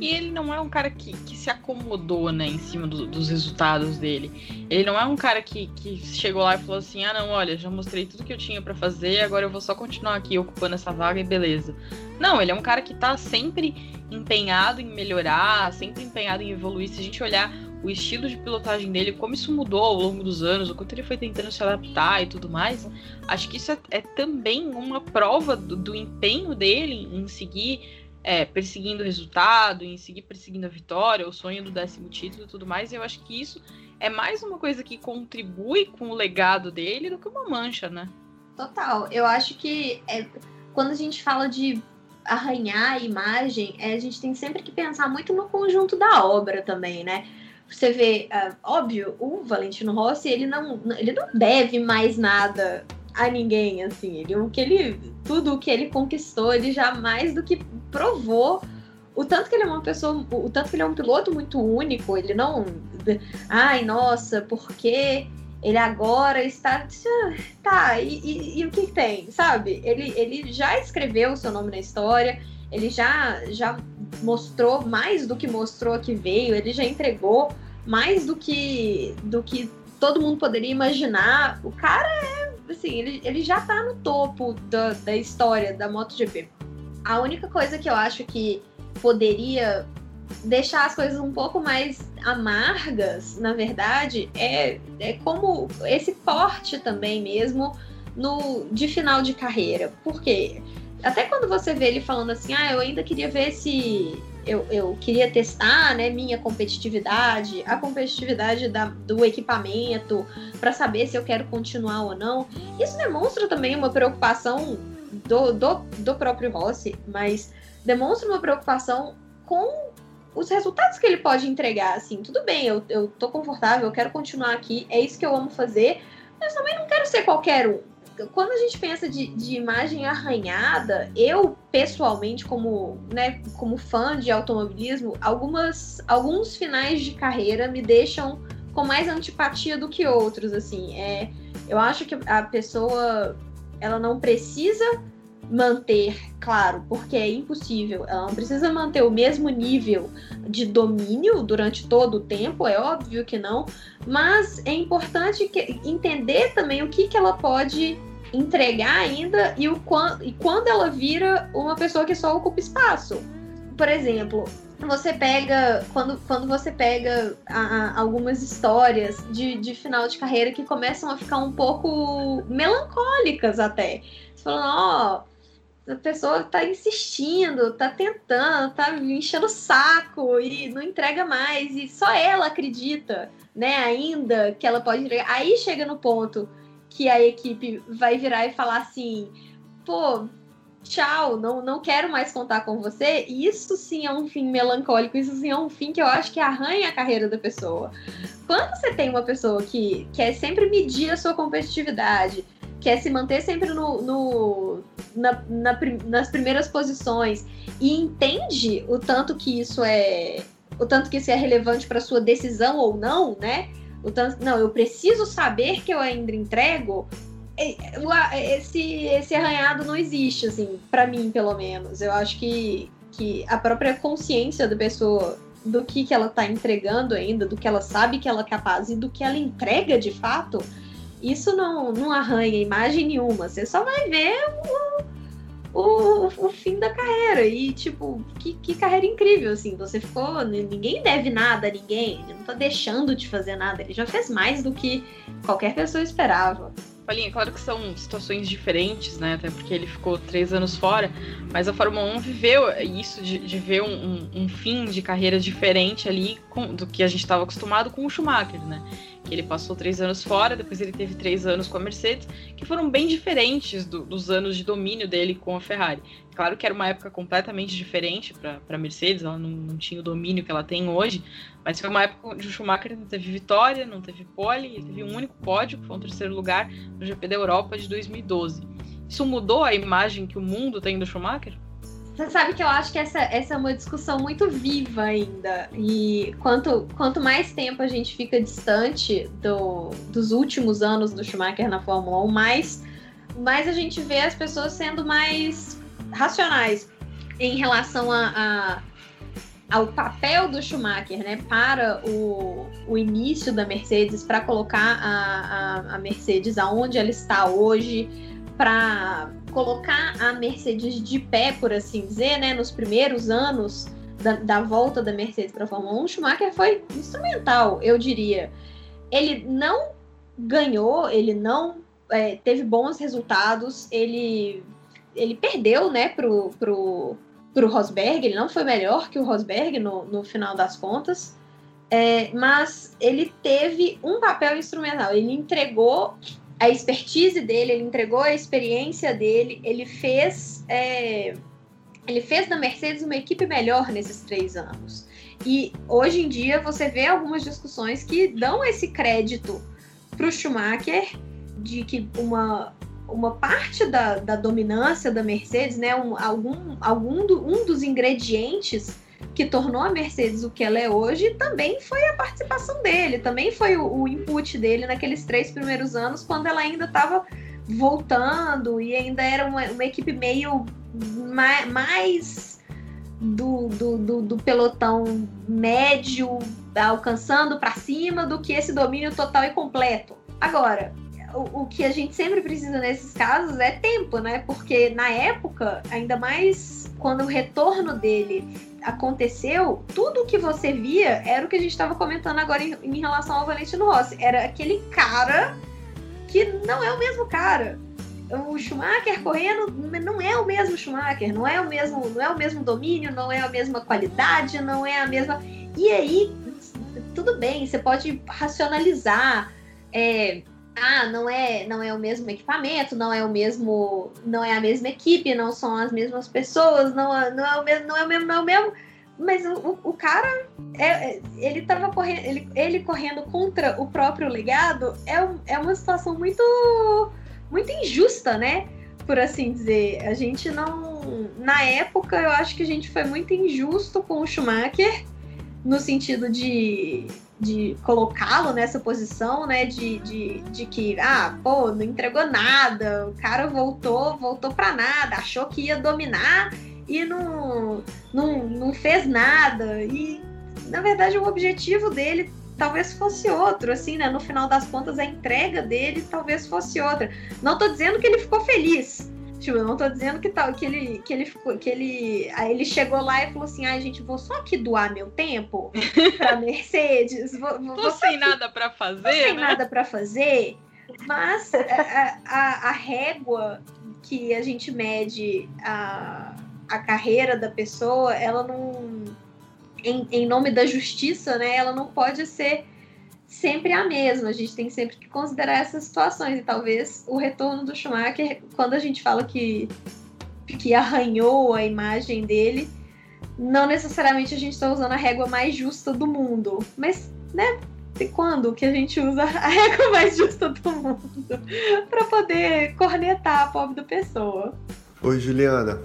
A: E ele não é um cara que, que se acomodou, né, em cima do, dos resultados dele. Ele não é um cara que, que chegou lá e falou assim: ah, não, olha, já mostrei tudo que eu tinha para fazer, agora eu vou só continuar aqui ocupando essa vaga e beleza. Não, ele é um cara que tá sempre empenhado em melhorar, sempre empenhado em evoluir. Se a gente olhar o estilo de pilotagem dele, como isso mudou ao longo dos anos, o quanto ele foi tentando se adaptar e tudo mais, acho que isso é, é também uma prova do, do empenho dele em seguir é, perseguindo o resultado, em seguir perseguindo a vitória, o sonho do décimo título e tudo mais. E eu acho que isso é mais uma coisa que contribui com o legado dele do que uma mancha, né?
C: Total. Eu acho que é, quando a gente fala de arranhar a imagem, é, a gente tem sempre que pensar muito no conjunto da obra também, né? Você vê, uh, óbvio, o Valentino Rossi, ele não, ele não deve mais nada a ninguém, assim. Ele, o que ele, tudo o que ele conquistou, ele já mais do que provou o tanto que ele é uma pessoa, o tanto que ele é um piloto muito único, ele não, ai, nossa, porque ele agora está, tá, e, e, e o que, que, tem, sabe? Ele, ele já escreveu o seu nome na história, ele já, já mostrou mais do que mostrou que veio, ele já entregou mais do que, do que todo mundo poderia imaginar. O cara é assim, ele, ele já tá no topo da, da história da MotoGP. A única coisa que eu acho que poderia deixar as coisas um pouco mais amargas, na verdade, é, é como esse corte também mesmo no de final de carreira. Porque até quando você vê ele falando assim, ah, eu ainda queria ver se eu, eu queria testar né, minha competitividade, a competitividade da, do equipamento, para saber se eu quero continuar ou não. Isso demonstra também uma preocupação do, do, do próprio Rossi, mas demonstra uma preocupação com os resultados que ele pode entregar. Assim, tudo bem, eu, eu tô confortável, eu quero continuar aqui, é isso que eu amo fazer, mas também não quero ser qualquer um quando a gente pensa de, de, imagem arranhada, eu pessoalmente, como, né, como fã de automobilismo, algumas, alguns finais de carreira me deixam com mais antipatia do que outros. Assim, é, eu acho que a pessoa ela não precisa manter, claro, porque é impossível. Ela não precisa manter o mesmo nível de domínio durante todo o tempo, é óbvio que não, mas é importante que, entender também o que, que ela pode entregar ainda e, o, e quando ela vira uma pessoa que só ocupa espaço. Por exemplo, você pega quando, quando você pega a, a, algumas histórias de, de final de carreira que começam a ficar um pouco melancólicas até. Você fala, ó, oh, a pessoa tá insistindo, tá tentando, tá enchendo o saco e não entrega mais, e só ela acredita, né, ainda que ela pode entregar. Aí chega no ponto que a equipe vai virar e falar assim: pô, tchau, não, não quero mais contar com você. Isso sim é um fim melancólico, isso sim é um fim que eu acho que arranha a carreira da pessoa. Quando você tem uma pessoa que quer sempre medir a sua competitividade, quer se manter sempre no, no na, na, nas primeiras posições e entende o tanto que isso é o tanto que isso é relevante para sua decisão ou não, né? O tanto, não, eu preciso saber que eu ainda entrego. Esse, esse arranhado não existe, assim, para mim, pelo menos. Eu acho que, que a própria consciência da pessoa do que, que ela tá entregando ainda, do que ela sabe que ela é capaz e do que ela entrega de fato, isso não, não arranha imagem nenhuma. Você só vai ver o, o, o fim da carreira. E, tipo, que, que carreira incrível, assim. Você ficou. Ninguém deve nada a ninguém. Ele não tá deixando de fazer nada. Ele já fez mais do que qualquer pessoa esperava.
A: Paulinha, claro que são situações diferentes, né? Até porque ele ficou três anos fora, mas a Fórmula 1 viveu isso de, de ver um, um, um, fim de carreira diferente ali com, do que a gente estava acostumado com o Schumacher, né? Que ele passou três anos fora, depois ele teve três anos com a Mercedes, que foram bem diferentes do, dos anos de domínio dele com a Ferrari. Claro que era uma época completamente diferente para a Mercedes, ela não, não, tinha o domínio que ela tem hoje, mas foi uma época onde o Schumacher não teve vitória, não teve pole, ele teve um único pódio, que foi um terceiro lugar no GP da Europa de 2012. Isso mudou a imagem que o mundo tem do Schumacher?
C: Você sabe que eu acho que essa, essa é uma discussão muito viva ainda. E quanto, quanto mais tempo a gente fica distante do, dos últimos anos do Schumacher na Fórmula 1, mais, mais a gente vê as pessoas sendo mais racionais em relação a, a, ao papel do Schumacher, né, para o, o início da Mercedes, para colocar a, a, a Mercedes aonde ela está hoje, para colocar a Mercedes de pé, por assim dizer, né, nos primeiros anos da, da volta da Mercedes para a Fórmula 1, Schumacher foi instrumental, eu diria. Ele não ganhou, ele não é, teve bons resultados, ele ele perdeu, né, pro, pro, pro Rosberg, ele não foi melhor que o Rosberg no, no final das contas, é, mas ele teve um papel instrumental, ele entregou a expertise dele, ele entregou a experiência dele, ele fez, é, ele fez da Mercedes uma equipe melhor nesses três anos. E hoje em dia você vê algumas discussões que dão esse crédito para o Schumacher de que uma uma parte da, da dominância da Mercedes, né, um, algum, algum do, um dos ingredientes que tornou a Mercedes o que ela é hoje também foi a participação dele, também foi o, o input dele naqueles três primeiros anos, quando ela ainda estava voltando e ainda era uma, uma equipe meio mais, do, do, do, do, pelotão médio alcançando para cima do que esse domínio total e completo. Agora, o, o, que a gente sempre precisa nesses casos é tempo, né? Porque na época, ainda mais quando o retorno dele aconteceu, tudo que você via era o que a gente estava comentando agora em, em, relação ao Valentino Rossi. Era aquele cara que não é o mesmo cara. O Schumacher correndo não é o mesmo Schumacher, não é o mesmo, não é o mesmo domínio, não é a mesma qualidade, não é a mesma. E aí, tudo bem, você pode racionalizar. É, ah, não é, não é o mesmo equipamento, não é o mesmo, não é a mesma equipe, não são as mesmas pessoas, não, é, não é o mesmo, não é o mesmo, não é o mesmo. Mas o, o cara, é, é, ele tava correndo, ele, ele correndo contra o próprio legado é, é uma situação muito, muito injusta, né? Por assim dizer. A gente não, na época, eu acho que a gente foi muito injusto com o Schumacher no sentido de de colocá-lo nessa posição, né? De, de, de que, ah, pô, não entregou nada, o cara voltou, voltou para nada, achou que ia dominar e não, não, não fez nada. E, na verdade, o objetivo dele talvez fosse outro, assim, né? No final das contas, a entrega dele talvez fosse outra. Não tô dizendo que ele ficou feliz, Tipo, eu não tô dizendo que, tal, que ele que ele ficou, que ele. Aí ele chegou lá e falou assim: ai, ah, gente, vou só aqui doar meu tempo pra [LAUGHS] Mercedes. Vou,
A: vou, tô sem aqui, nada para fazer. Tô
C: sem né? nada para fazer. Mas a, a, a, régua que a gente mede a, a carreira da pessoa, ela não. Em, em nome da justiça, né? Ela não pode ser sempre a mesma. A gente tem sempre que considerar essas situações. E talvez o retorno do Schumacher, quando a gente fala que, que arranhou a imagem dele, não necessariamente a gente está usando a régua mais justa do mundo. Mas, né? De quando que a gente usa a [LAUGHS] régua mais justa do mundo para poder cornetar a pobre da pessoa?
H: Oi, Juliana.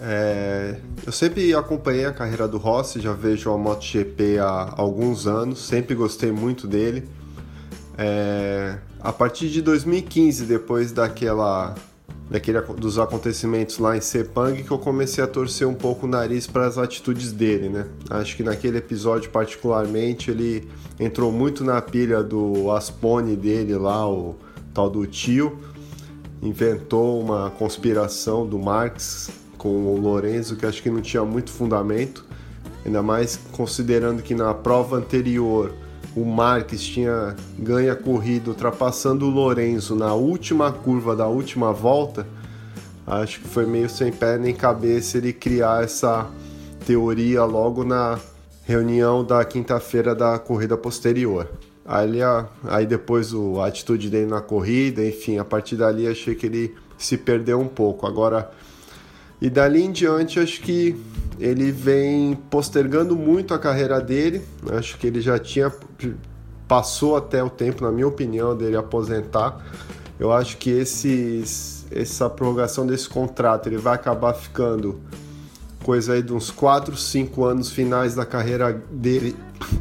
H: É, eu sempre acompanhei a carreira do Rossi, já vejo a MotoGP há alguns anos, sempre gostei muito dele. É, a partir de 2015, depois daquela, daquele, dos acontecimentos lá em Sepang, que eu comecei a torcer um pouco o nariz para as atitudes dele, né? Acho que naquele episódio particularmente ele entrou muito na pilha do Aspone dele lá, o tal do tio, inventou uma conspiração do Marx com o Lorenzo que acho que não tinha muito fundamento, ainda mais considerando que na prova anterior o Marques tinha ganho a corrida ultrapassando o Lorenzo na última curva da última volta. Acho que foi meio sem pé nem cabeça ele criar essa teoria logo na reunião da quinta-feira da corrida posterior. Aí, aí depois o, a atitude dele na corrida, enfim, a partir dali achei que ele se perdeu um pouco. Agora, e dali em diante, acho que ele vem postergando muito a carreira dele. Acho que ele já tinha passou até o tempo, na minha opinião, dele aposentar. Eu acho que esses, essa prorrogação desse contrato ele vai acabar ficando coisa aí de uns 4, 5 anos finais da carreira dele,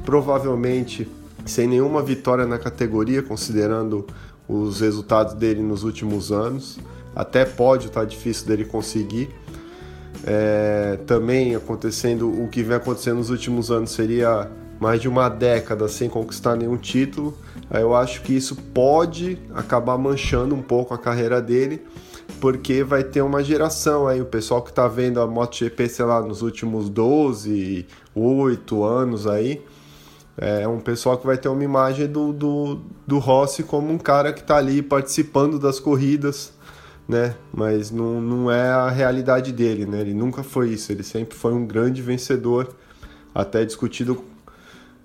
H: provavelmente sem nenhuma vitória na categoria, considerando os resultados dele nos últimos anos. Até pódio tá difícil dele conseguir. É, também acontecendo o que vem acontecendo nos últimos anos seria mais de uma década sem conquistar nenhum título. Eu acho que isso pode acabar manchando um pouco a carreira dele, porque vai ter uma geração aí, o pessoal que está vendo a MotoGP, sei lá, nos últimos 12, 8 anos aí, é um pessoal que vai ter uma imagem do, do, do Rossi como um cara que está ali participando das corridas, né? Mas não, não é a realidade dele, né? Ele nunca foi isso, ele sempre foi um grande vencedor, até discutido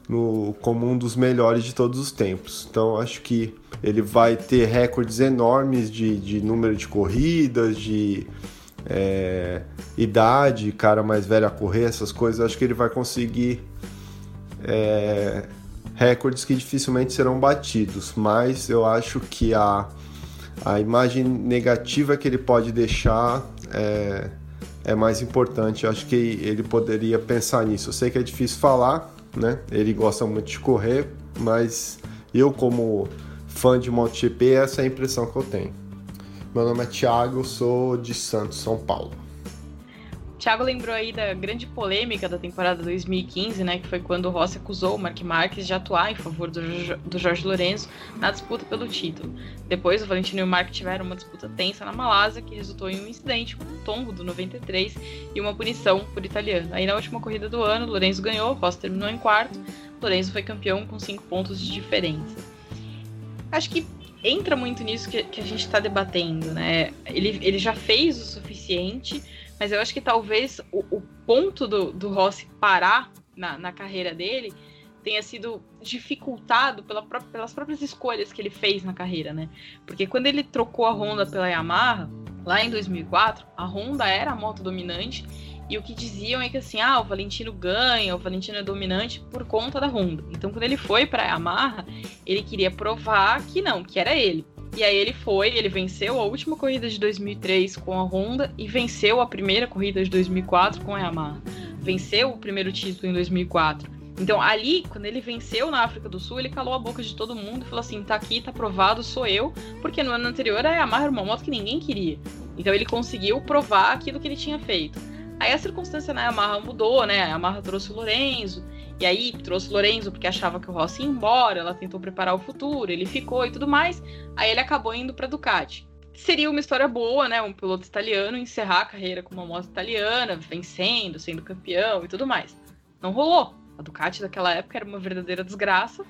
H: no, como um dos melhores de todos os tempos. Então acho que ele vai ter recordes enormes de, de número de corridas, de é, idade, cara mais velho a correr, essas coisas. Acho que ele vai conseguir é, recordes que dificilmente serão batidos, mas eu acho que a, a imagem negativa que ele pode deixar é, é mais importante. Acho que ele poderia pensar nisso. Eu sei que é difícil falar, né? Ele gosta muito de correr, mas eu, como fã de MotoGP, essa é a impressão que eu tenho. Meu nome é Thiago, sou de Santos, São Paulo.
A: Thiago lembrou aí da grande polêmica da temporada 2015, né, que foi quando o Rossi acusou o Mark Marques de atuar em favor do, do Jorge Lorenzo na disputa pelo título. Depois, o Valentino e o Mark tiveram uma disputa tensa na Malásia, que resultou em um incidente com um tombo do 93 e uma punição por italiano. Aí, na última corrida do ano, Lorenzo ganhou, Rossi terminou em quarto, Lorenzo foi campeão com cinco pontos de diferença. Acho que entra muito nisso que, que a gente está debatendo, né? Ele, ele já fez o suficiente mas eu acho que talvez o, o ponto do, do Rossi parar na, na carreira dele tenha sido dificultado pela, pelas próprias escolhas que ele fez na carreira, né? Porque quando ele trocou a Honda pela Yamaha, lá em 2004, a Honda era a moto dominante e o que diziam é que assim, ah, o Valentino ganha, o Valentino é dominante por conta da Honda. Então, quando ele foi para a Yamaha, ele queria provar que não, que era ele. E aí ele foi, ele venceu a última corrida de 2003 com a Honda e venceu a primeira corrida de 2004 com a Yamaha. Venceu o primeiro título em 2004. Então ali, quando ele venceu na África do Sul, ele calou a boca de todo mundo e falou assim: tá aqui, tá provado, sou eu, porque no ano anterior a Yamaha era uma moto que ninguém queria. Então ele conseguiu provar aquilo que ele tinha feito. Aí a circunstância na Yamaha mudou, né? A Yamaha trouxe o Lorenzo, e aí trouxe Lorenzo porque achava que o Rossi ia embora, ela tentou preparar o futuro, ele ficou e tudo mais. Aí ele acabou indo para Ducati. Seria uma história boa, né? Um piloto italiano encerrar a carreira com uma moto italiana, vencendo, sendo campeão e tudo mais. Não rolou. A Ducati daquela época era uma verdadeira desgraça.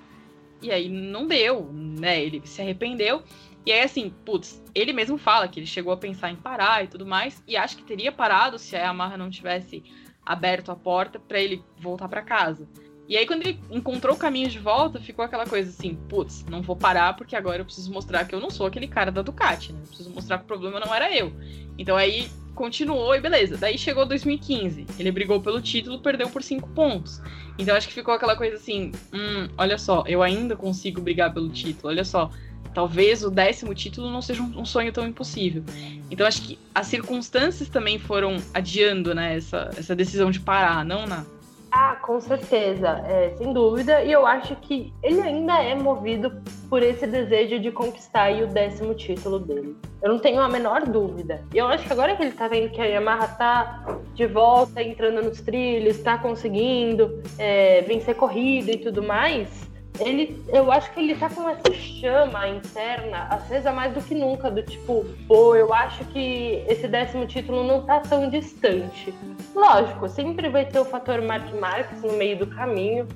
A: E aí não deu, né? Ele se arrependeu. E aí, assim, putz, ele mesmo fala que ele chegou a pensar em parar e tudo mais. E acho que teria parado se a Yamaha não tivesse aberto a porta para ele voltar para casa. E aí, quando ele encontrou o caminho de volta, ficou aquela coisa assim: putz, não vou parar porque agora eu preciso mostrar que eu não sou aquele cara da Ducati, né? Eu preciso mostrar que o problema não era eu. Então aí continuou e beleza. Daí chegou 2015. Ele brigou pelo título, perdeu por cinco pontos. Então acho que ficou aquela coisa assim: hum, olha só, eu ainda consigo brigar pelo título, olha só. Talvez o décimo título não seja um sonho tão impossível. Então acho que as circunstâncias também foram adiando né, essa, essa decisão de parar, não na
B: ah, com certeza, é, sem dúvida. E eu acho que ele ainda é movido por esse desejo de conquistar o décimo título dele. Eu não tenho a menor dúvida. E eu acho que agora que ele tá vendo que a Yamaha tá de volta, entrando nos trilhos, tá conseguindo é, vencer corrida e tudo mais, ele, eu acho que ele tá com essa chama interna acesa mais do que nunca, do tipo, pô, eu acho que esse décimo título não tá tão distante. Lógico, sempre vai ter o fator Mark Marques no meio do caminho,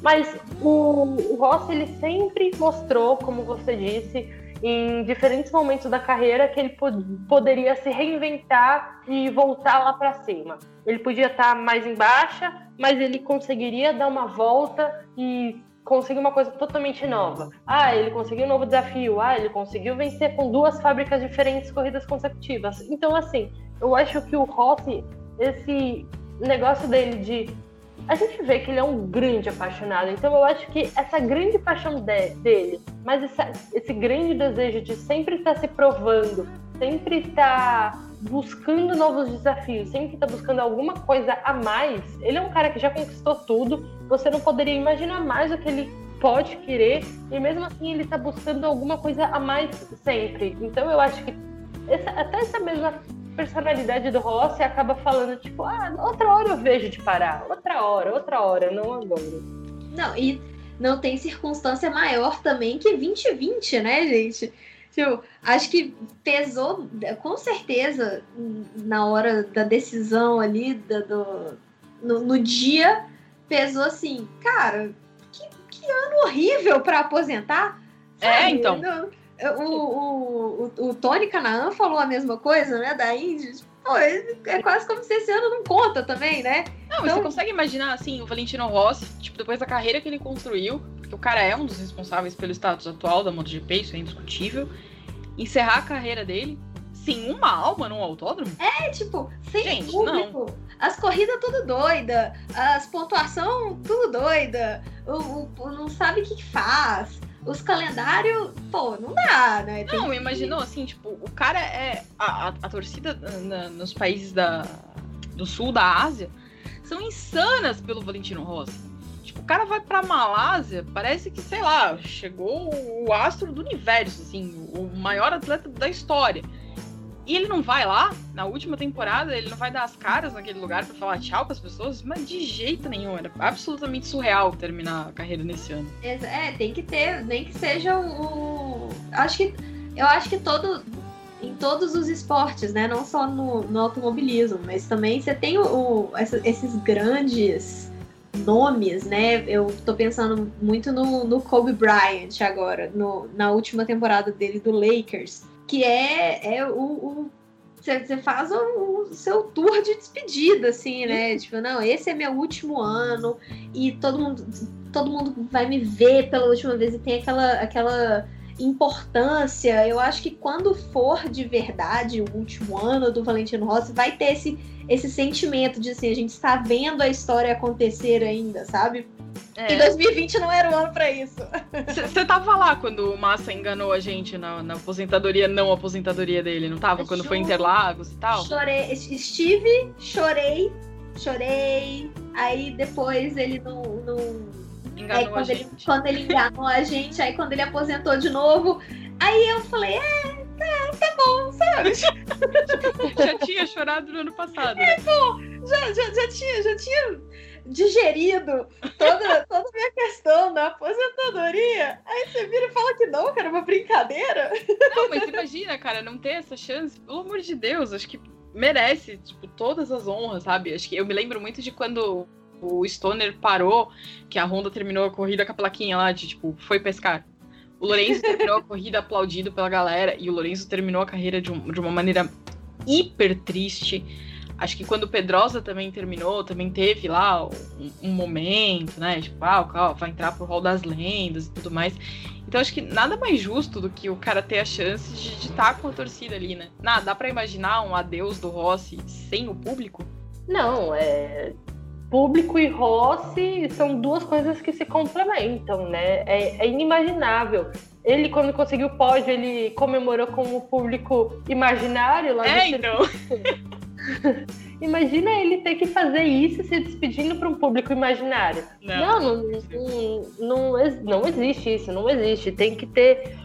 B: mas o, o ele sempre mostrou, como você disse, em diferentes momentos da carreira que ele pod poderia se reinventar e voltar lá para cima. Ele podia estar tá mais em baixa, mas ele conseguiria dar uma volta e conseguir uma coisa totalmente nova. Ah, ele conseguiu um novo desafio. Ah, ele conseguiu vencer com duas fábricas diferentes corridas consecutivas. Então, assim, eu acho que o Rossi, esse negócio dele de a gente vê que ele é um grande apaixonado. Então eu acho que essa grande paixão de, dele, mas essa, esse grande desejo de sempre estar tá se provando, sempre estar tá buscando novos desafios, sempre estar tá buscando alguma coisa a mais. Ele é um cara que já conquistou tudo. Você não poderia imaginar mais o que ele pode querer e mesmo assim ele está buscando alguma coisa a mais sempre. Então eu acho que essa, até essa mesma personalidade do Rossi acaba falando, tipo, ah, outra hora eu vejo de parar, outra hora, outra hora, não agora.
C: Não, e não tem circunstância maior também que 2020, né, gente? Tipo, acho que pesou, com certeza, na hora da decisão ali, do, no, no dia, pesou assim, cara, que, que ano horrível para aposentar.
A: É, sabe? É, então.
C: O, o, o, o Tony Canaan falou a mesma coisa, né? Da Indy. Pô, é quase como se esse ano não conta também, né?
A: Não, então... você consegue imaginar, assim, o Valentino Rossi, tipo, depois da carreira que ele construiu, porque o cara é um dos responsáveis pelo status atual da MotoGP, isso é indiscutível, encerrar a carreira dele sem uma alma num autódromo?
C: É, tipo, sem Gente, público. Não. As corridas tudo doida, as pontuação tudo doida, o, o não sabe o que faz os calendários, pô, não dá, né?
A: Tem não, que... imaginou assim, tipo, o cara é. A, a, a torcida na, nos países da, do sul da Ásia são insanas pelo Valentino Rossi. O cara vai pra Malásia, parece que, sei lá, chegou o astro do universo, assim, o maior atleta da história. E ele não vai lá, na última temporada, ele não vai dar as caras naquele lugar para falar tchau para as pessoas, mas de jeito nenhum. Era absolutamente surreal terminar a carreira nesse ano.
C: É, tem que ter, nem que seja o. Acho que. Eu acho que todo. Em todos os esportes, né? Não só no, no automobilismo, mas também você tem o, o esses grandes nomes, né? Eu tô pensando muito no, no Kobe Bryant agora, no, na última temporada dele do Lakers que é, é o, você faz o, o, seu tour de despedida, assim, né? Tipo, não, esse é meu último ano e todo mundo, todo mundo vai me ver pela última vez e tem aquela, aquela importância. Eu acho que quando for de verdade o último ano do Valentino Rossi, vai ter esse, esse sentimento de assim, a gente está vendo a história acontecer ainda, sabe? É. E 2020 não era o ano para isso.
A: Você tava lá quando o Massa enganou a gente na, na aposentadoria, não aposentadoria dele, não tava? Quando foi Interlagos e tal?
C: Chorei, estive, chorei, chorei. Aí depois ele não. não...
A: Enganou
C: quando
A: a
C: ele, gente. Quando ele enganou a gente, aí quando ele aposentou de novo, aí eu falei, é, é tá bom, sabe? [LAUGHS]
A: já tinha chorado no ano passado. Né?
C: É, pô, já, já, já tinha, já tinha digerido toda, toda a minha questão da aposentadoria. Aí você vira e fala que não, cara, é uma brincadeira.
A: Não, mas imagina, cara, não ter essa chance, pelo amor de Deus, acho que merece, tipo, todas as honras, sabe? Acho que eu me lembro muito de quando o Stoner parou, que a Honda terminou a corrida com a plaquinha lá de, tipo, foi pescar. O Lourenço [LAUGHS] terminou a corrida aplaudido pela galera e o Lourenço terminou a carreira de, um, de uma maneira hiper triste Acho que quando o Pedrosa também terminou, também teve lá um, um momento, né? Tipo, ah, vai entrar pro hall das lendas e tudo mais. Então acho que nada mais justo do que o cara ter a chance de estar tá com a torcida ali, né? Nada, dá para imaginar um adeus do Rossi sem o público?
B: Não, é público e Rossi são duas coisas que se complementam, né? É, é, inimaginável. Ele, quando conseguiu o pódio, ele comemorou com o público imaginário lá
A: é, então. [LAUGHS]
B: Imagina ele ter que fazer isso se despedindo para um público imaginário. Não, não, não, não, não, existe isso, não existe. Tem que ter.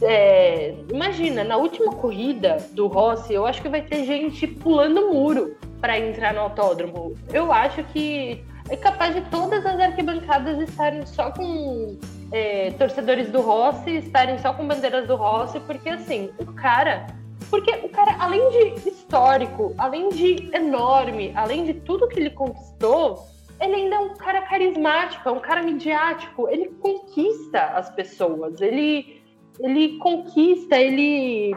B: É, imagina, na última corrida do Rossi, eu acho que vai ter gente pulando muro para entrar no autódromo. Eu acho que é capaz de todas as arquibancadas estarem só com é, torcedores do Rossi estarem só com bandeiras do Rossi, porque assim, o cara. Porque o cara, além de histórico, além de enorme, além de tudo que ele conquistou, ele ainda é um cara carismático, é um cara midiático, ele conquista as pessoas, ele, ele conquista, ele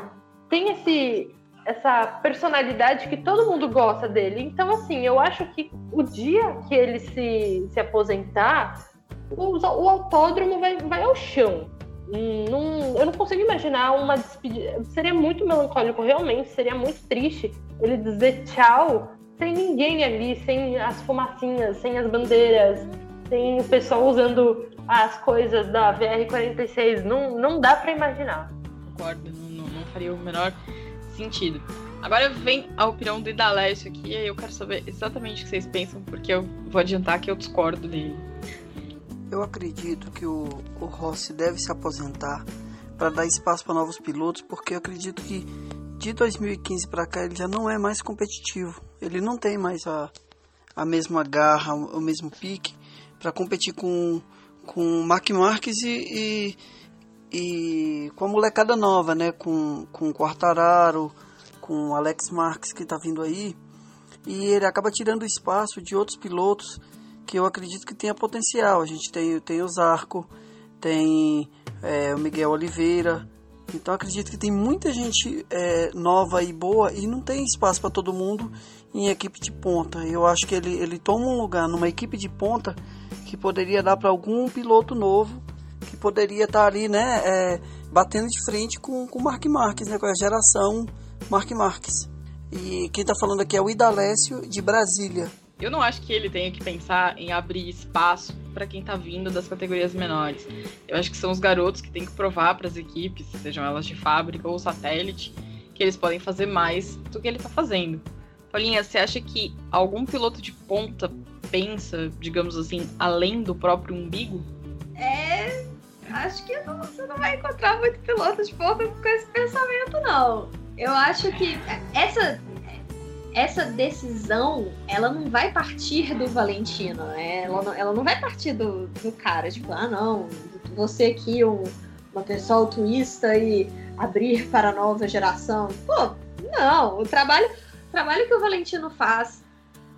B: tem esse, essa personalidade que todo mundo gosta dele. Então, assim, eu acho que o dia que ele se, se aposentar, o, o autódromo vai, vai ao chão. Não, eu não consigo imaginar uma despedida. Seria muito melancólico, realmente, seria muito triste ele dizer tchau sem ninguém ali, sem as fumacinhas, sem as bandeiras, sem o pessoal usando as coisas da VR-46. Não, não dá para imaginar.
A: Concordo, não, não, faria o menor sentido. Agora vem a opinião do Idalécio aqui, e eu quero saber exatamente o que vocês pensam, porque eu vou adiantar que eu discordo dele.
I: Eu acredito que o, o Rossi deve se aposentar para dar espaço para novos pilotos, porque eu acredito que de 2015 para cá ele já não é mais competitivo. Ele não tem mais a, a mesma garra, o mesmo pique para competir com com Mark Marques e, e, e, com a molecada nova, né? Com, com o Quartararo, com o Alex Marques que está vindo aí. E ele acaba tirando espaço de outros pilotos que eu acredito que tenha potencial. A gente tem, tem o Zarco, tem é, o Miguel Oliveira, então acredito que tem muita gente é, nova e boa e não tem espaço para todo mundo em equipe de ponta. Eu acho que ele, ele toma um lugar numa equipe de ponta que poderia dar para algum piloto novo que poderia estar tá ali, né, é, batendo de frente com o Mark Marques, né, com a geração Mark Marques. E quem está falando aqui é o Idalécio de Brasília.
A: Eu não acho que ele tenha que pensar em abrir espaço para quem tá vindo das categorias menores. Eu acho que são os garotos que têm que provar para as equipes, sejam elas de fábrica ou satélite, que eles podem fazer mais do que ele tá fazendo. Paulinha, você acha que algum piloto de ponta pensa, digamos assim, além do próprio umbigo?
C: É. Acho que não, você não vai encontrar muito piloto de ponta com esse pensamento, não. Eu acho que essa essa decisão, ela não vai partir do Valentino, né? Ela não, ela não vai partir do, do cara, tipo, ah, não, você aqui, um, uma pessoa altruísta e abrir para a nova geração. Pô, não, o trabalho, o trabalho que o Valentino faz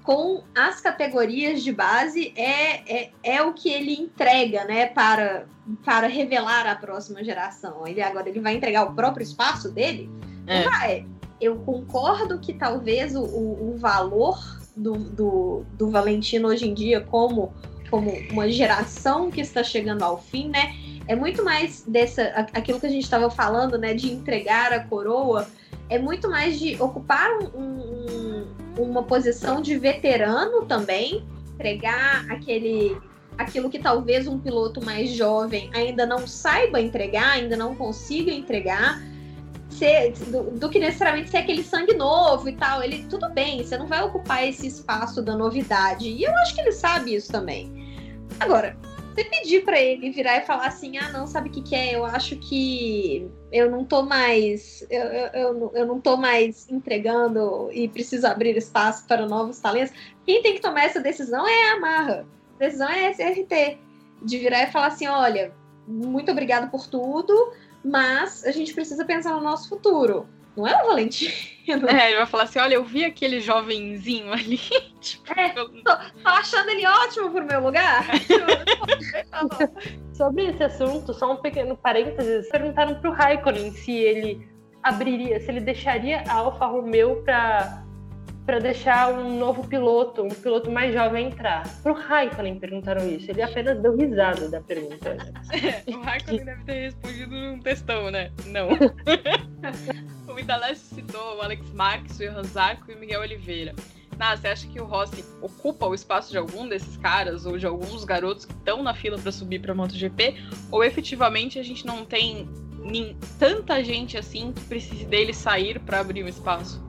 C: com as categorias de base é, é, é o que ele entrega, né, para, para revelar a próxima geração. Ele agora ele vai entregar o próprio espaço dele? É. Não vai eu concordo que talvez o, o, o valor do, do, do, Valentino hoje em dia como, como uma geração que está chegando ao fim, né? É muito mais dessa aquilo que a gente estava falando, né? De entregar a coroa, é muito mais de ocupar um, um, uma posição de veterano também, entregar aquele aquilo que talvez um piloto mais jovem ainda não saiba entregar, ainda não consiga entregar ser do, do, que necessariamente ser aquele sangue novo e tal. Ele, tudo bem, você não vai ocupar esse espaço da novidade. E eu acho que ele sabe isso também. Agora, você pedir para ele virar e falar assim: ah, não, sabe o que, que é? Eu acho que eu não tô mais. Eu, eu, eu, não tô mais entregando e preciso abrir espaço para novos talentos. Quem tem que tomar essa decisão é a Amarra. A decisão é a SRT. De virar e falar assim: olha, muito obrigado por tudo mas a gente precisa pensar no nosso futuro. Não é o Valentino? [LAUGHS]
A: É, ele vai falar assim: olha, eu vi aquele jovenzinho ali. [LAUGHS]
C: tipo, é, tô, tô, achando ele ótimo pro meu lugar. [LAUGHS]
B: Sobre esse assunto, só um pequeno parênteses: perguntaram pro Raikkonen se ele abriria, se ele deixaria a Alfa Romeo para para deixar um novo piloto, um piloto mais jovem entrar. Pro Raikkonen perguntaram isso. Ele apenas deu risada da pergunta. [LAUGHS]
A: o Raikkonen deve ter respondido num textão, né? Não. [LAUGHS] o Idalécio citou o Alex Marques, o Johan Zarco e o Miguel Oliveira. Ah, você acha que o Rossi ocupa o espaço de algum desses caras ou de alguns garotos que estão na fila para subir para MotoGP? Ou efetivamente a gente não tem nem, tanta gente assim que precise dele sair para abrir um espaço?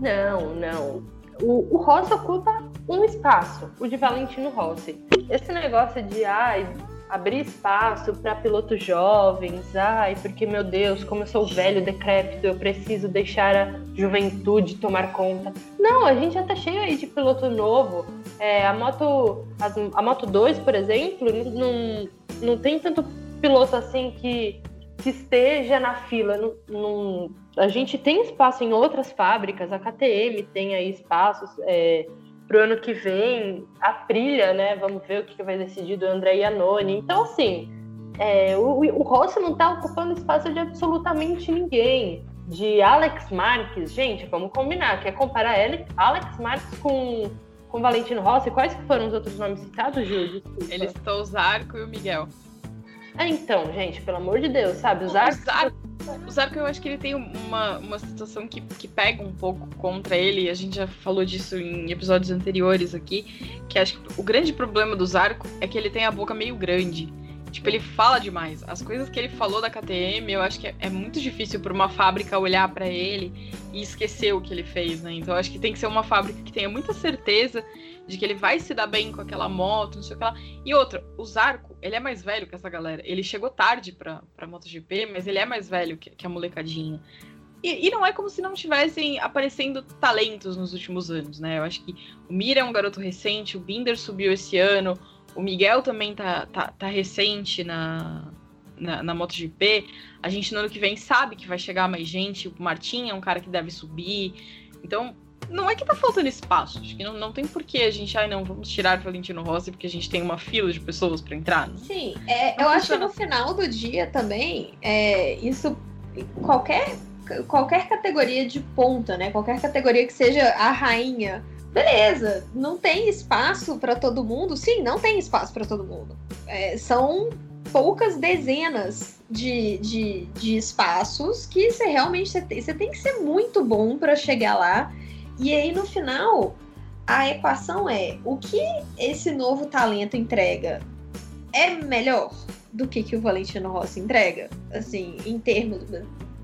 B: Não, não. O, o Rossi ocupa um espaço, o de Valentino Rossi. Esse negócio de ai, abrir espaço para pilotos jovens, ai, porque meu Deus, como eu sou velho, decrépito, eu preciso deixar a juventude tomar conta. Não, a gente já tá cheio aí de piloto novo. É, a moto a, a Moto 2, por exemplo, não, não tem tanto piloto assim que, que esteja na fila. Não, não, a gente tem espaço em outras fábricas, a KTM tem aí espaços é, para o ano que vem, a Prilha, né? Vamos ver o que vai decidir do André Iannone. Então, assim, é, o, o Rossi não está ocupando espaço de absolutamente ninguém. De Alex Marques, gente, vamos combinar. Quer comparar Alex Marques com, com Valentino Rossi? Quais foram os outros nomes citados, Gil? Desculpa.
A: Ele citou o Zarco e o Miguel.
B: É, então, gente, pelo amor de Deus, sabe? O Zarco...
A: O Zarco, o Zarco eu acho que ele tem uma, uma situação que, que pega um pouco contra ele. A gente já falou disso em episódios anteriores aqui. Que acho que o grande problema do Zarco é que ele tem a boca meio grande. Tipo, ele fala demais. As coisas que ele falou da KTM, eu acho que é, é muito difícil para uma fábrica olhar para ele e esquecer o que ele fez, né? Então, acho que tem que ser uma fábrica que tenha muita certeza de que ele vai se dar bem com aquela moto, não sei o que lá. E outra, o Zarco, ele é mais velho que essa galera. Ele chegou tarde pra, pra MotoGP, mas ele é mais velho que, que a molecadinha. E, e, não é como se não tivessem aparecendo talentos nos últimos anos, né? Eu acho que o Mira é um garoto recente, o Binder subiu esse ano, o Miguel também tá, tá, tá recente na, na, na, MotoGP. A gente no ano que vem sabe que vai chegar mais gente. O Martin é um cara que deve subir. Então, não é que tá faltando espaço. Acho que não, não tem porquê a gente, ai não, vamos tirar Valentino Rossi porque a gente tem uma fila de pessoas para entrar. Né?
C: Sim, é, eu acho que no final do dia também, é, isso, qualquer, qualquer categoria de ponta, né? Qualquer categoria que seja a rainha beleza, não tem espaço para todo mundo? Sim, não tem espaço para todo mundo. É, são poucas dezenas de, de, de espaços que você realmente você tem, você tem que ser muito bom para chegar lá. E aí no final a equação é o que esse novo talento entrega é melhor do que que o Valentino Rossi entrega, assim, em termos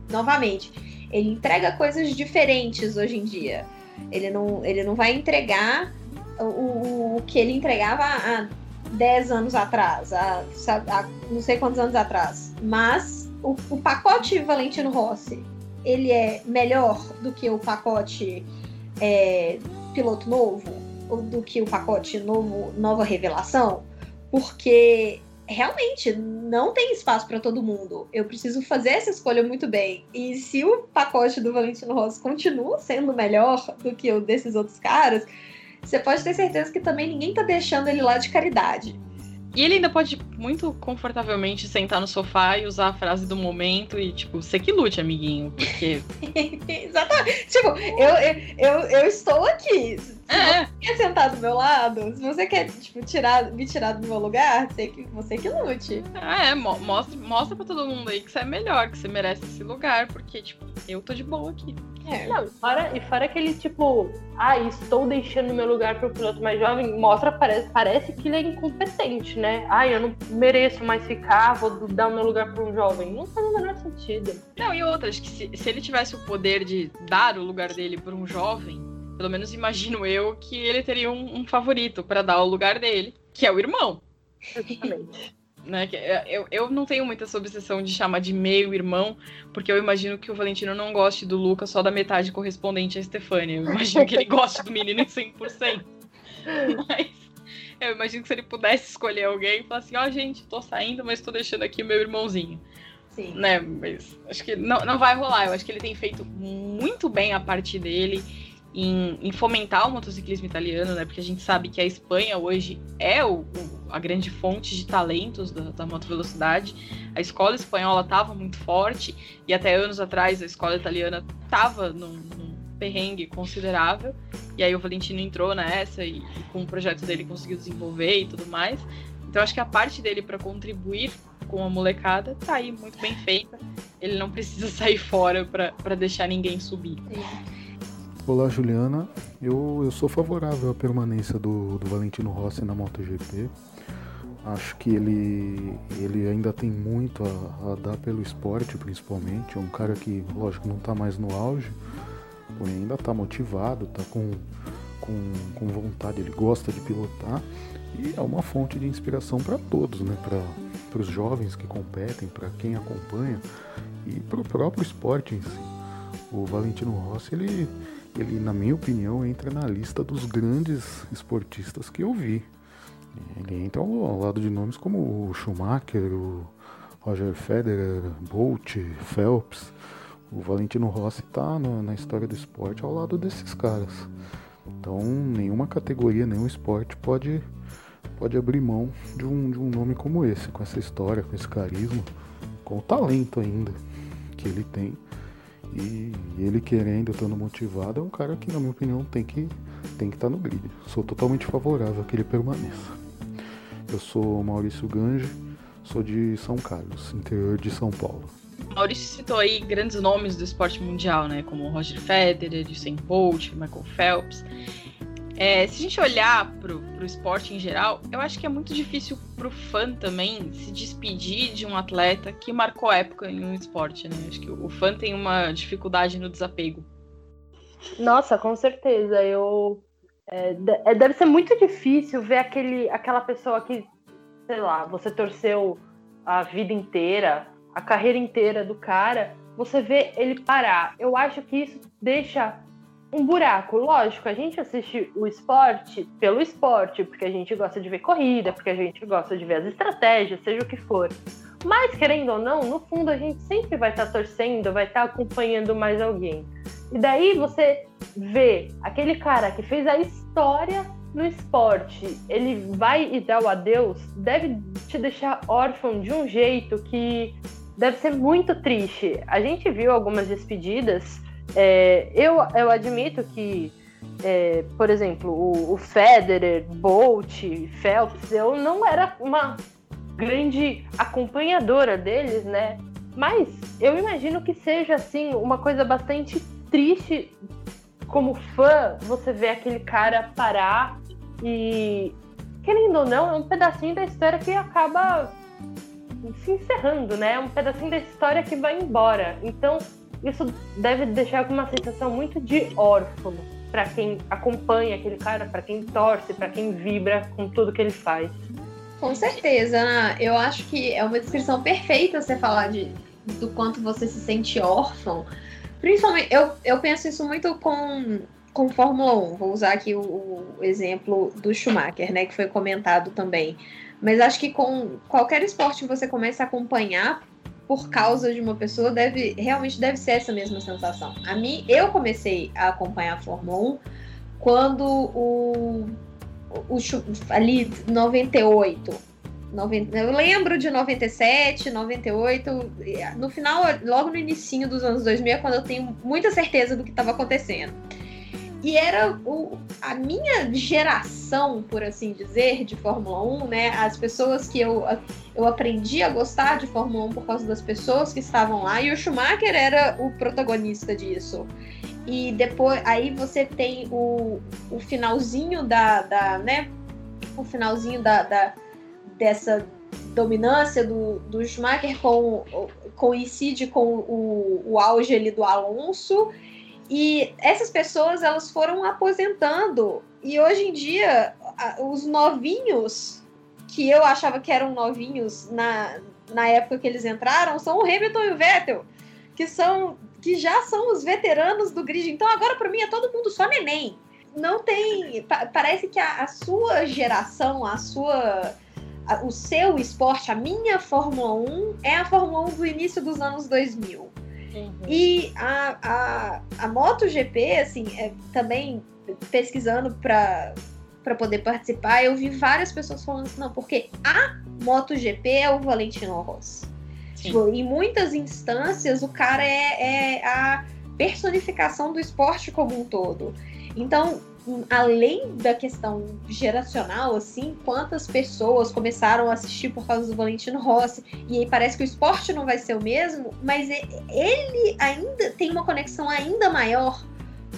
C: novamente, ele entrega coisas diferentes hoje em dia. Ele não, ele não vai entregar o, o que ele entregava há 10 anos atrás, há, há, não sei quantos anos atrás. Mas o, o pacote Valentino Rossi, ele é melhor do que o pacote é, piloto novo, ou do que o pacote novo, nova revelação, porque realmente não tem espaço para todo mundo. Eu preciso fazer essa escolha muito bem. E se o pacote do Valentino Rossi continua sendo melhor do que o desses outros caras, você pode ter certeza que também ninguém tá deixando ele lá de caridade.
A: E ele ainda pode muito confortavelmente sentar no sofá e usar a frase do momento e, tipo, você que lute, amiguinho, porque. [LAUGHS]
C: Exatamente. Tipo, eu, eu, eu estou aqui. Se é. você quer sentar do meu lado, se você quer, tipo, tirar, me tirar do meu lugar, você que, você que lute.
A: É, mostra, mostra pra todo mundo aí que você é melhor, que você merece esse lugar, porque, tipo, eu tô de boa aqui.
B: É. Não, e fora, e fora aquele tipo, ah, estou deixando meu lugar pro piloto mais jovem, mostra, parece, parece que ele é incompetente, né? Ah, eu não mereço mais ficar, vou dar o meu lugar para um jovem. Não faz o menor sentido.
A: Não, e outra, acho que se, se ele tivesse o poder de dar o lugar dele para um jovem, pelo menos imagino eu que ele teria um, um favorito para dar o lugar dele, que é o irmão.
B: Exatamente. [LAUGHS]
A: Né? É, eu, eu não tenho muita obsessão de chamar de meio irmão, porque eu imagino que o Valentino não goste do Lucas só da metade correspondente a Stefania. Eu imagino que ele [LAUGHS] goste do menino em 100%. Mas eu imagino que se ele pudesse escolher alguém, falar assim: ó, oh, gente, tô saindo, mas tô deixando aqui o meu irmãozinho.
C: Sim.
A: Né? Mas acho que não, não vai rolar. Eu acho que ele tem feito muito bem a parte dele em, em, fomentar o motociclismo italiano, né? Porque a gente sabe que a Espanha hoje é o, o, a grande fonte de talentos da, da motovelocidade. A escola espanhola estava muito forte e até anos atrás a escola italiana estava num, num, perrengue considerável. E aí o Valentino entrou nessa e, e com o projeto dele conseguiu desenvolver e tudo mais. Então acho que a parte dele para contribuir com a molecada tá aí muito bem feita. Ele não precisa [LAUGHS] sair fora para deixar ninguém subir.
C: Sim.
J: Olá, Juliana. Eu, eu sou favorável à permanência do, do Valentino Rossi na MotoGP. Acho que ele, ele ainda tem muito a, a dar pelo esporte, principalmente. É um cara que, lógico, não está mais no auge, porém ainda está motivado, está com, com, com vontade, ele gosta de pilotar e é uma fonte de inspiração para todos, né? para os jovens que competem, para quem acompanha e para o próprio esporte em si. O Valentino Rossi, ele ele, na minha opinião, entra na lista dos grandes esportistas que eu vi. Ele entra ao lado de nomes como o Schumacher, o Roger Federer, Bolt, Phelps. O Valentino Rossi está na história do esporte ao lado desses caras. Então, nenhuma categoria, nenhum esporte pode, pode abrir mão de um, de um nome como esse, com essa história, com esse carisma, com o talento ainda que ele tem. E ele querendo, estando motivado, é um cara que, na minha opinião, tem que tem que estar tá no grid. Sou totalmente favorável a que ele permaneça. Eu sou Maurício Gange, sou de São Carlos, interior de São Paulo.
A: Maurício citou aí grandes nomes do esporte mundial, né? Como Roger Federer, Usain Bolt, Michael Phelps. É, se a gente olhar pro, pro esporte em geral, eu acho que é muito difícil pro fã também se despedir de um atleta que marcou época em um esporte, né? Acho que o fã tem uma dificuldade no desapego.
B: Nossa, com certeza. Eu é, é, deve ser muito difícil ver aquele, aquela pessoa que, sei lá, você torceu a vida inteira, a carreira inteira do cara, você vê ele parar. Eu acho que isso deixa um buraco. Lógico, a gente assiste o esporte pelo esporte, porque a gente gosta de ver corrida, porque a gente gosta de ver as estratégias, seja o que for. Mas, querendo ou não, no fundo a gente sempre vai estar tá torcendo, vai estar tá acompanhando mais alguém. E daí você vê aquele cara que fez a história no esporte, ele vai e dá o adeus, deve te deixar órfão de um jeito que deve ser muito triste. A gente viu algumas despedidas é, eu, eu admito que, é, por exemplo, o, o Federer, Bolt, Phelps, eu não era uma grande acompanhadora deles, né? Mas eu imagino que seja assim uma coisa bastante triste como fã você ver aquele cara parar e querendo ou não é um pedacinho da história que acaba se encerrando, né? É um pedacinho da história que vai embora. Então isso deve deixar uma sensação muito de órfão para quem acompanha aquele cara, para quem torce, para quem vibra com tudo que ele faz.
C: Com certeza, Ana. Eu acho que é uma descrição perfeita você falar de, do quanto você se sente órfão. Principalmente, eu, eu penso isso muito com, com Fórmula 1. Vou usar aqui o, o exemplo do Schumacher, né, que foi comentado também. Mas acho que com qualquer esporte que você comece a acompanhar por causa de uma pessoa deve realmente deve ser essa mesma sensação. A mim, eu comecei a acompanhar a Fórmula 1 quando o, o, o ali 98 90, eu lembro de 97, 98, no final, logo no início dos anos 2000, é quando eu tenho muita certeza do que estava acontecendo. E era o, a minha geração, por assim dizer, de Fórmula 1, né? As pessoas que eu, eu aprendi a gostar de Fórmula 1 por causa das pessoas que estavam lá, e o Schumacher era o protagonista disso. E depois, aí você tem o, o finalzinho da, da né? O finalzinho da, da dessa dominância do, do Schumacher com, coincide com o, o auge ali do Alonso e essas pessoas elas foram aposentando e hoje em dia os novinhos que eu achava que eram novinhos na, na época que eles entraram são o Hamilton e o Vettel, que são que já são os veteranos do grid. Então agora para mim é todo mundo só neném. Não tem, parece que a, a sua geração, a sua o seu esporte, a minha Fórmula 1 é a Fórmula 1 do início dos anos 2000. Uhum. E a, a, a MotoGP, assim, é, também pesquisando para para poder participar, eu vi várias pessoas falando assim, não, porque a MotoGP é o Valentino Rossi. Tipo, em muitas instâncias, o cara é, é a personificação do esporte como um todo. Então, além da questão geracional, assim, quantas pessoas começaram a assistir por causa do Valentino Rossi, e aí parece que o esporte não vai ser o mesmo, mas ele ainda tem uma conexão ainda maior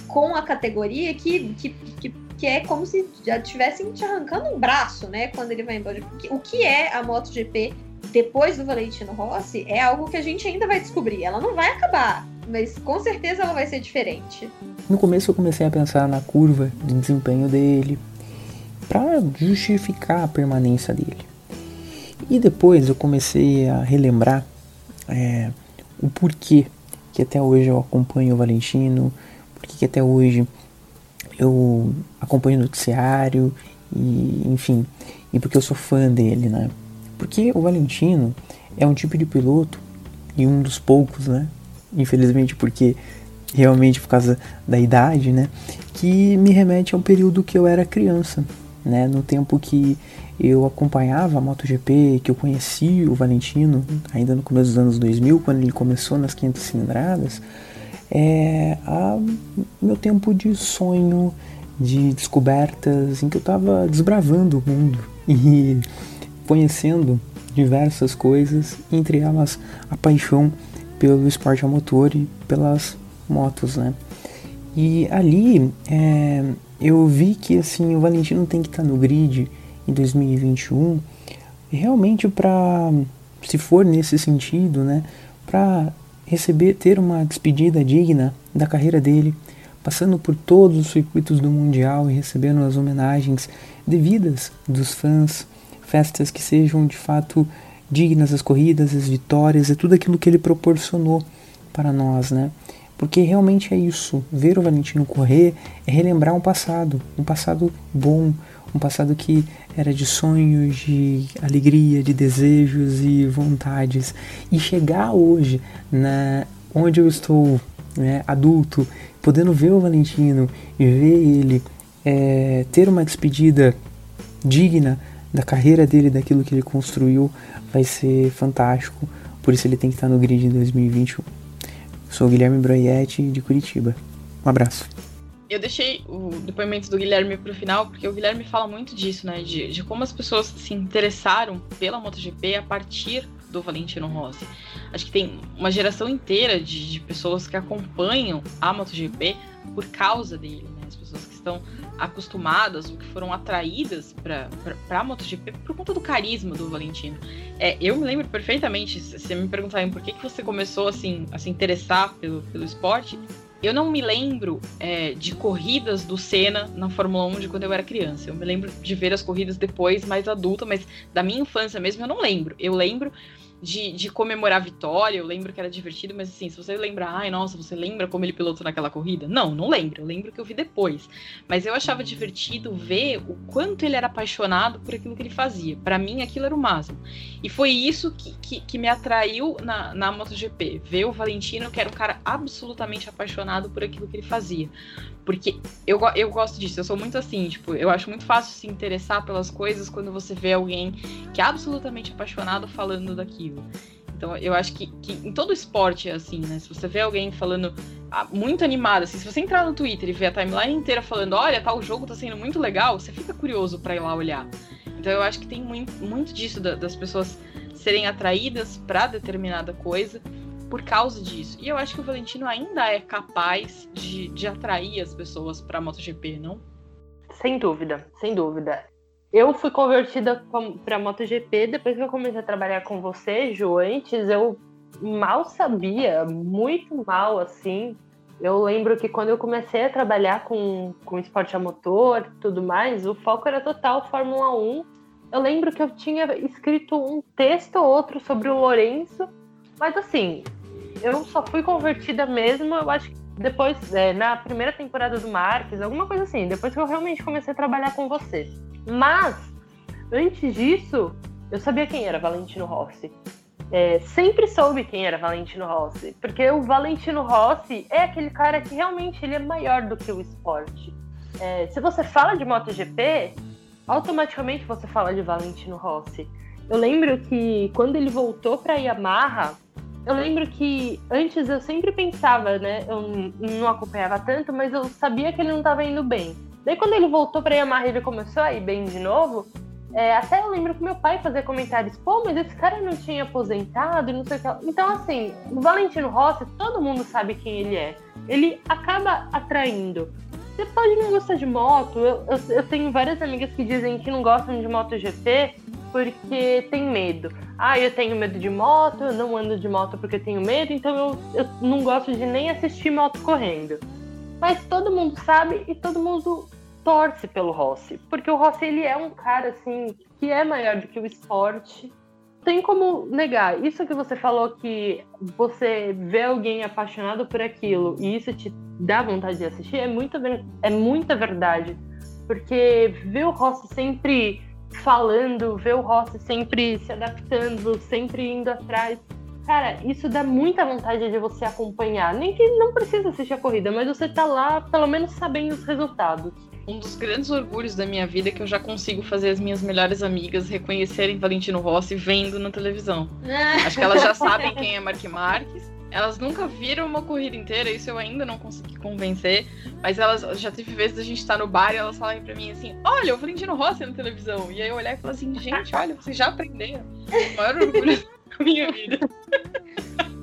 C: com a categoria que, que, que, que é como se já tivessem te arrancando um braço, né, quando ele vai embora. O que é a MotoGP depois do Valentino Rossi é algo que a gente ainda vai descobrir. Ela não vai acabar, mas com certeza ela vai ser diferente.
K: No começo eu comecei a pensar na curva de desempenho dele para justificar a permanência dele. E depois eu comecei a relembrar é, o porquê que até hoje eu acompanho o Valentino, porque que até hoje eu acompanho o noticiário e enfim. e porque eu sou fã dele, né? Porque o Valentino é um tipo de piloto e um dos poucos, né? Infelizmente, porque realmente por causa da idade, né? Que me remete a um período que eu era criança, né? No tempo que eu acompanhava a MotoGP, que eu conheci o Valentino, ainda no começo dos anos 2000, quando ele começou nas 500 cilindradas, é a meu tempo de sonho, de descobertas, em que eu estava desbravando o mundo e conhecendo diversas coisas, entre elas a paixão pelo esporte a motor e pelas motos, né? E ali é, eu vi que assim o Valentino tem que estar tá no grid em 2021 realmente para se for nesse sentido, né, para receber ter uma despedida digna da carreira dele, passando por todos os circuitos do mundial e recebendo as homenagens devidas dos fãs, festas que sejam de fato dignas das corridas, as vitórias e tudo aquilo que ele proporcionou para nós, né? Porque realmente é isso, ver o Valentino correr é relembrar um passado, um passado bom, um passado que era de sonhos, de alegria, de desejos e vontades. E chegar hoje, na, onde eu estou, né, adulto, podendo ver o Valentino e ver ele é, ter uma despedida digna da carreira dele, daquilo que ele construiu, vai ser fantástico. Por isso ele tem que estar no grid em 2021. Sou o Guilherme Broietti, de Curitiba. Um abraço
A: eu deixei o depoimento do Guilherme para o final, porque o Guilherme fala muito disso, né? De, de como as pessoas se interessaram pela MotoGP a partir do Valentino Rossi. Acho que tem uma geração inteira de, de pessoas que acompanham a MotoGP por causa dele, estão acostumadas ou que foram atraídas para a MotoGP por conta do carisma do Valentino. É, eu me lembro perfeitamente, se você me perguntarem por que, que você começou assim, a se interessar pelo, pelo esporte, eu não me lembro é, de corridas do Senna na Fórmula 1 de quando eu era criança. Eu me lembro de ver as corridas depois, mais adulta, mas da minha infância mesmo eu não lembro. Eu lembro de, de comemorar a vitória, eu lembro que era divertido, mas assim, se você lembrar, ai, nossa, você lembra como ele pilotou naquela corrida? Não, não lembro, eu lembro que eu vi depois. Mas eu achava divertido ver o quanto ele era apaixonado por aquilo que ele fazia. Para mim, aquilo era o máximo. E foi isso que, que, que me atraiu na, na MotoGP, ver o Valentino, que era um cara absolutamente apaixonado por aquilo que ele fazia. Porque eu, eu gosto disso, eu sou muito assim, tipo, eu acho muito fácil se interessar pelas coisas quando você vê alguém que é absolutamente apaixonado falando daquilo. Então eu acho que, que em todo esporte é assim, né? Se você vê alguém falando ah, muito animado, assim, se você entrar no Twitter e ver a timeline inteira falando, olha, tal jogo tá sendo muito legal, você fica curioso para ir lá olhar. Então eu acho que tem muito, muito disso da, das pessoas serem atraídas para determinada coisa por causa disso. E eu acho que o Valentino ainda é capaz de, de atrair as pessoas para a MotoGP, não?
B: Sem dúvida, sem dúvida. Eu fui convertida para MotoGP depois que eu comecei a trabalhar com você, Ju. Antes eu mal sabia, muito mal assim. Eu lembro que quando eu comecei a trabalhar com, com esporte a motor e tudo mais, o foco era total Fórmula 1. Eu lembro que eu tinha escrito um texto ou outro sobre o Lourenço, mas assim, eu só fui convertida mesmo, eu acho que depois, é, na primeira temporada do Marques, alguma coisa assim, depois que eu realmente comecei a trabalhar com você. Mas, antes disso, eu sabia quem era Valentino Rossi. É, sempre soube quem era Valentino Rossi, porque o Valentino Rossi é aquele cara que realmente ele é maior do que o esporte. É, se você fala de MotoGP, automaticamente você fala de Valentino Rossi. Eu lembro que quando ele voltou para Yamaha, eu lembro que antes eu sempre pensava, né? Eu não acompanhava tanto, mas eu sabia que ele não estava indo bem. Daí quando ele voltou para Yamaha e ele começou a ir bem de novo, é, até eu lembro que meu pai fazia comentários, pô, mas esse cara não tinha aposentado e não sei o que. Então, assim, o Valentino Rossi, todo mundo sabe quem ele é. Ele acaba atraindo. Você pode não gostar de moto. Eu, eu, eu tenho várias amigas que dizem que não gostam de MotoGP porque tem medo. Ah, eu tenho medo de moto, eu não ando de moto porque tenho medo, então eu, eu não gosto de nem assistir moto correndo. Mas todo mundo sabe e todo mundo torce pelo Rossi, porque o Rossi ele é um cara assim que é maior do que o esporte. Tem como negar isso que você falou que você vê alguém apaixonado por aquilo e isso te dá vontade de assistir é muita é muita verdade, porque ver o Rossi sempre falando, ver o Rossi sempre se adaptando, sempre indo atrás. Cara, isso dá muita vontade de você acompanhar. Nem que não precisa assistir a corrida, mas você tá lá, pelo menos sabendo os resultados.
A: Um dos grandes orgulhos da minha vida é que eu já consigo fazer as minhas melhores amigas reconhecerem Valentino Rossi vendo na televisão. [LAUGHS] Acho que elas já sabem quem é Mark Marques. Elas nunca viram uma corrida inteira, isso eu ainda não consegui convencer. Mas elas já teve vezes a gente estar tá no bar e elas falarem pra mim assim: Olha, o Valentino Rossi na televisão. E aí eu olhar e falar assim: Gente, [LAUGHS] olha, vocês já aprenderam. O maior orgulho da minha vida. [LAUGHS]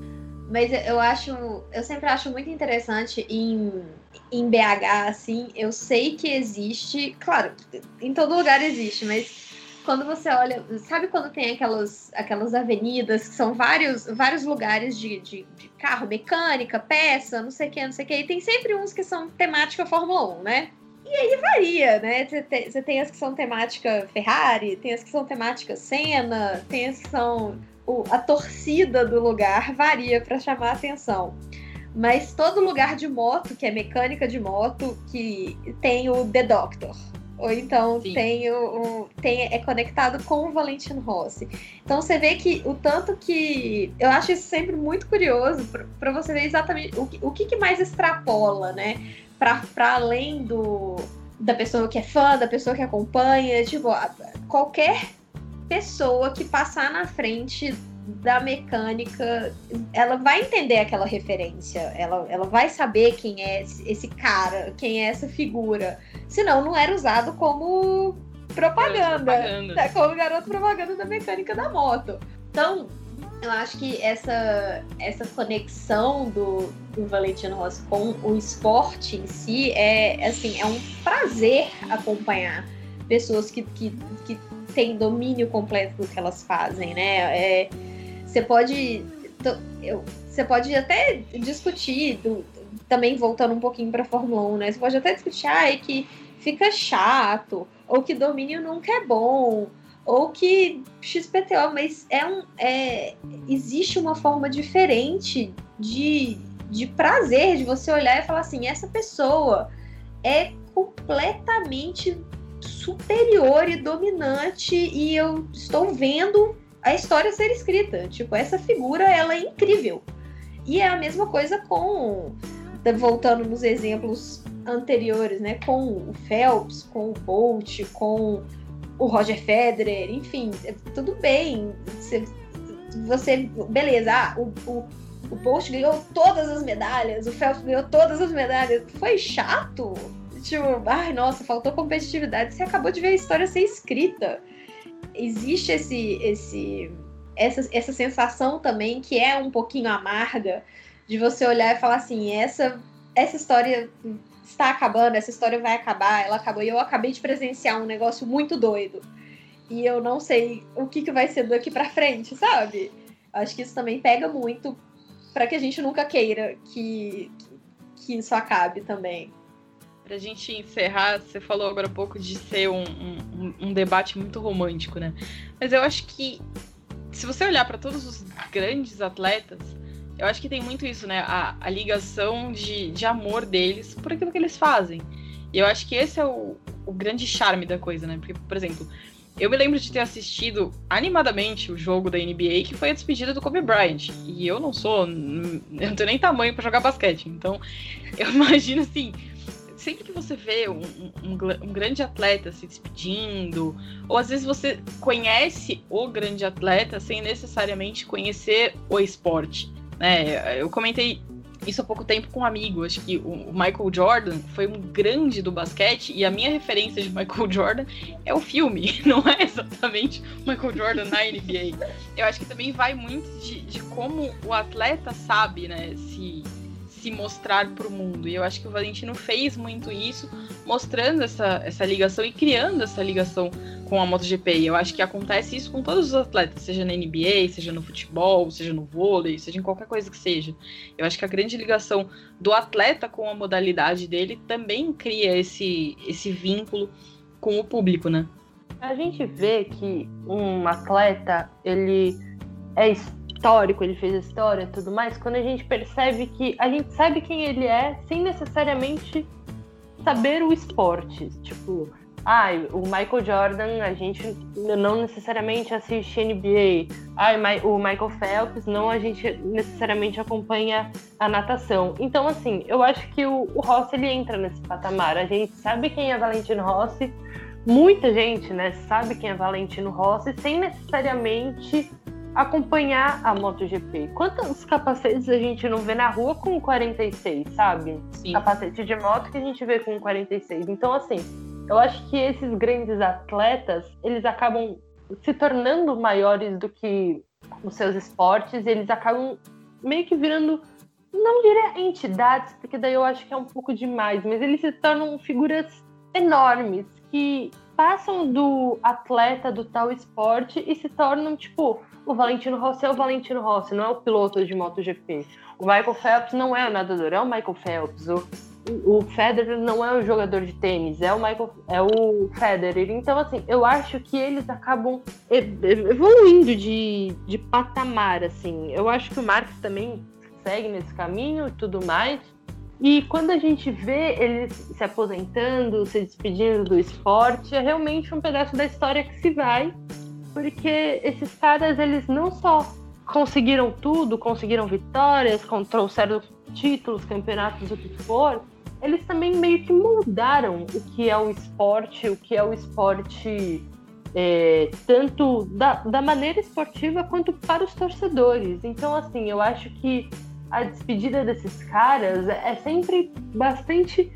C: Mas eu acho, eu sempre acho muito interessante em, em BH, assim, eu sei que existe, claro, em todo lugar existe, mas quando você olha, sabe quando tem aquelas, aquelas avenidas que são vários, vários lugares de, de, de carro, mecânica, peça, não sei o que, não sei o que, e tem sempre uns que são temática Fórmula 1, né? E aí varia, né? Você tem, tem as que são temática Ferrari, tem as que são temática Senna, tem as que são o, a torcida do lugar varia para chamar a atenção. Mas todo lugar de moto, que é mecânica de moto, que tem o The Doctor. Ou então tem o, o, tem, é conectado com o Valentino Rossi. Então você vê que o tanto que. Eu acho isso sempre muito curioso para você ver exatamente o, o que, que mais extrapola, né? Para além do, da pessoa que é fã, da pessoa que acompanha. Tipo, qualquer pessoa que passar na frente da mecânica, ela vai entender aquela referência, ela, ela vai saber quem é esse cara, quem é essa figura. Senão, não era usado como propaganda, propaganda. Né? como garoto propaganda da mecânica da moto. Então, eu acho que essa, essa conexão do, do Valentino Rossi com o esporte em si é assim é um prazer acompanhar pessoas que, que, que têm domínio completo do que elas fazem, né? É, você pode. Você pode até discutir, do, também voltando um pouquinho para Fórmula 1, né? Você pode até discutir ah, é que fica chato, ou que domínio nunca é bom, ou que XPTO, mas é um, é, existe uma forma diferente de, de prazer de você olhar e falar assim: essa pessoa é completamente superior e dominante e eu estou vendo a história ser escrita. Tipo, essa figura ela é incrível. E é a mesma coisa com voltando nos exemplos anteriores, né, com o Phelps, com o Bolt, com o Roger Federer, enfim, é tudo bem. Você, você beleza, ah, o, o, o Bolt ganhou todas as medalhas, o Phelps ganhou todas as medalhas. Foi chato? Tipo, ai, nossa, faltou competitividade. Você acabou de ver a história ser escrita. Existe esse, esse, essa, essa sensação também que é um pouquinho amarga de você olhar e falar assim, essa, essa história está acabando, essa história vai acabar, ela acabou. E eu acabei de presenciar um negócio muito doido. E eu não sei o que, que vai ser daqui para frente, sabe? Acho que isso também pega muito para que a gente nunca queira que, que isso acabe também.
A: Pra gente encerrar, você falou agora pouco de ser um, um, um debate muito romântico, né? Mas eu acho que se você olhar para todos os grandes atletas, eu acho que tem muito isso, né? A, a ligação de, de amor deles por aquilo que eles fazem. E eu acho que esse é o, o grande charme da coisa, né? Porque, por exemplo, eu me lembro de ter assistido animadamente o jogo da NBA, que foi a despedida do Kobe Bryant. E eu não sou. Eu não tenho nem tamanho para jogar basquete. Então, [LAUGHS] eu imagino assim sempre que você vê um, um, um, grande atleta se despedindo, ou às vezes você conhece o grande atleta sem necessariamente conhecer o esporte. Né? Eu comentei isso há pouco tempo com um amigo. Acho que o Michael Jordan foi um grande do basquete e a minha referência de Michael [LAUGHS] Jordan é o filme, [LAUGHS] não é exatamente Michael Jordan na NBA. Eu acho que também vai muito de, de como o atleta sabe, né, se se mostrar para o mundo. E eu acho que o Valentino fez muito isso, mostrando essa, essa ligação e criando essa ligação com a MotoGP. E eu acho que acontece isso com todos os atletas, seja na NBA, seja no futebol, seja no vôlei, seja em qualquer coisa que seja. Eu acho que a grande ligação do atleta com a modalidade dele também cria esse, esse vínculo com o público, né?
B: A gente vê que um atleta, ele é histórico, ele fez história e tudo mais, quando a gente percebe que a gente sabe quem ele é sem necessariamente saber o esporte. Tipo, ah, o Michael Jordan, a gente não necessariamente assiste NBA. Ah, o Michael Phelps, não a gente necessariamente acompanha a natação. Então, assim, eu acho que o, o Rossi ele entra nesse patamar. A gente sabe quem é Valentino Rossi, muita gente, né, sabe quem é Valentino Rossi, sem necessariamente acompanhar a MotoGP. Quantos capacetes a gente não vê na rua com 46, sabe? Sim. Capacete de moto que a gente vê com 46. Então, assim, eu acho que esses grandes atletas, eles acabam se tornando maiores do que os seus esportes, e eles acabam meio que virando, não diria entidades, porque daí eu acho que é um pouco demais, mas eles se tornam figuras enormes que passam do atleta do tal esporte e se tornam, tipo, o Valentino Rossi é o Valentino Rossi, não é o piloto de MotoGP. O Michael Phelps não é o nadador, é o Michael Phelps. O o Federer não é um jogador de tênis, é o Michael, é o Federer. Então, assim, eu acho que eles acabam evoluindo de, de patamar, assim. Eu acho que o Marx também segue nesse caminho e tudo mais. E quando a gente vê eles se aposentando, se despedindo do esporte, é realmente um pedaço da história que se vai, porque esses caras, eles não só conseguiram tudo, conseguiram vitórias, trouxeram títulos, campeonatos, o que for, eles também meio que moldaram o que é o esporte, o que é o esporte é, tanto da, da maneira esportiva quanto para os torcedores. Então, assim, eu acho que a despedida desses caras é sempre bastante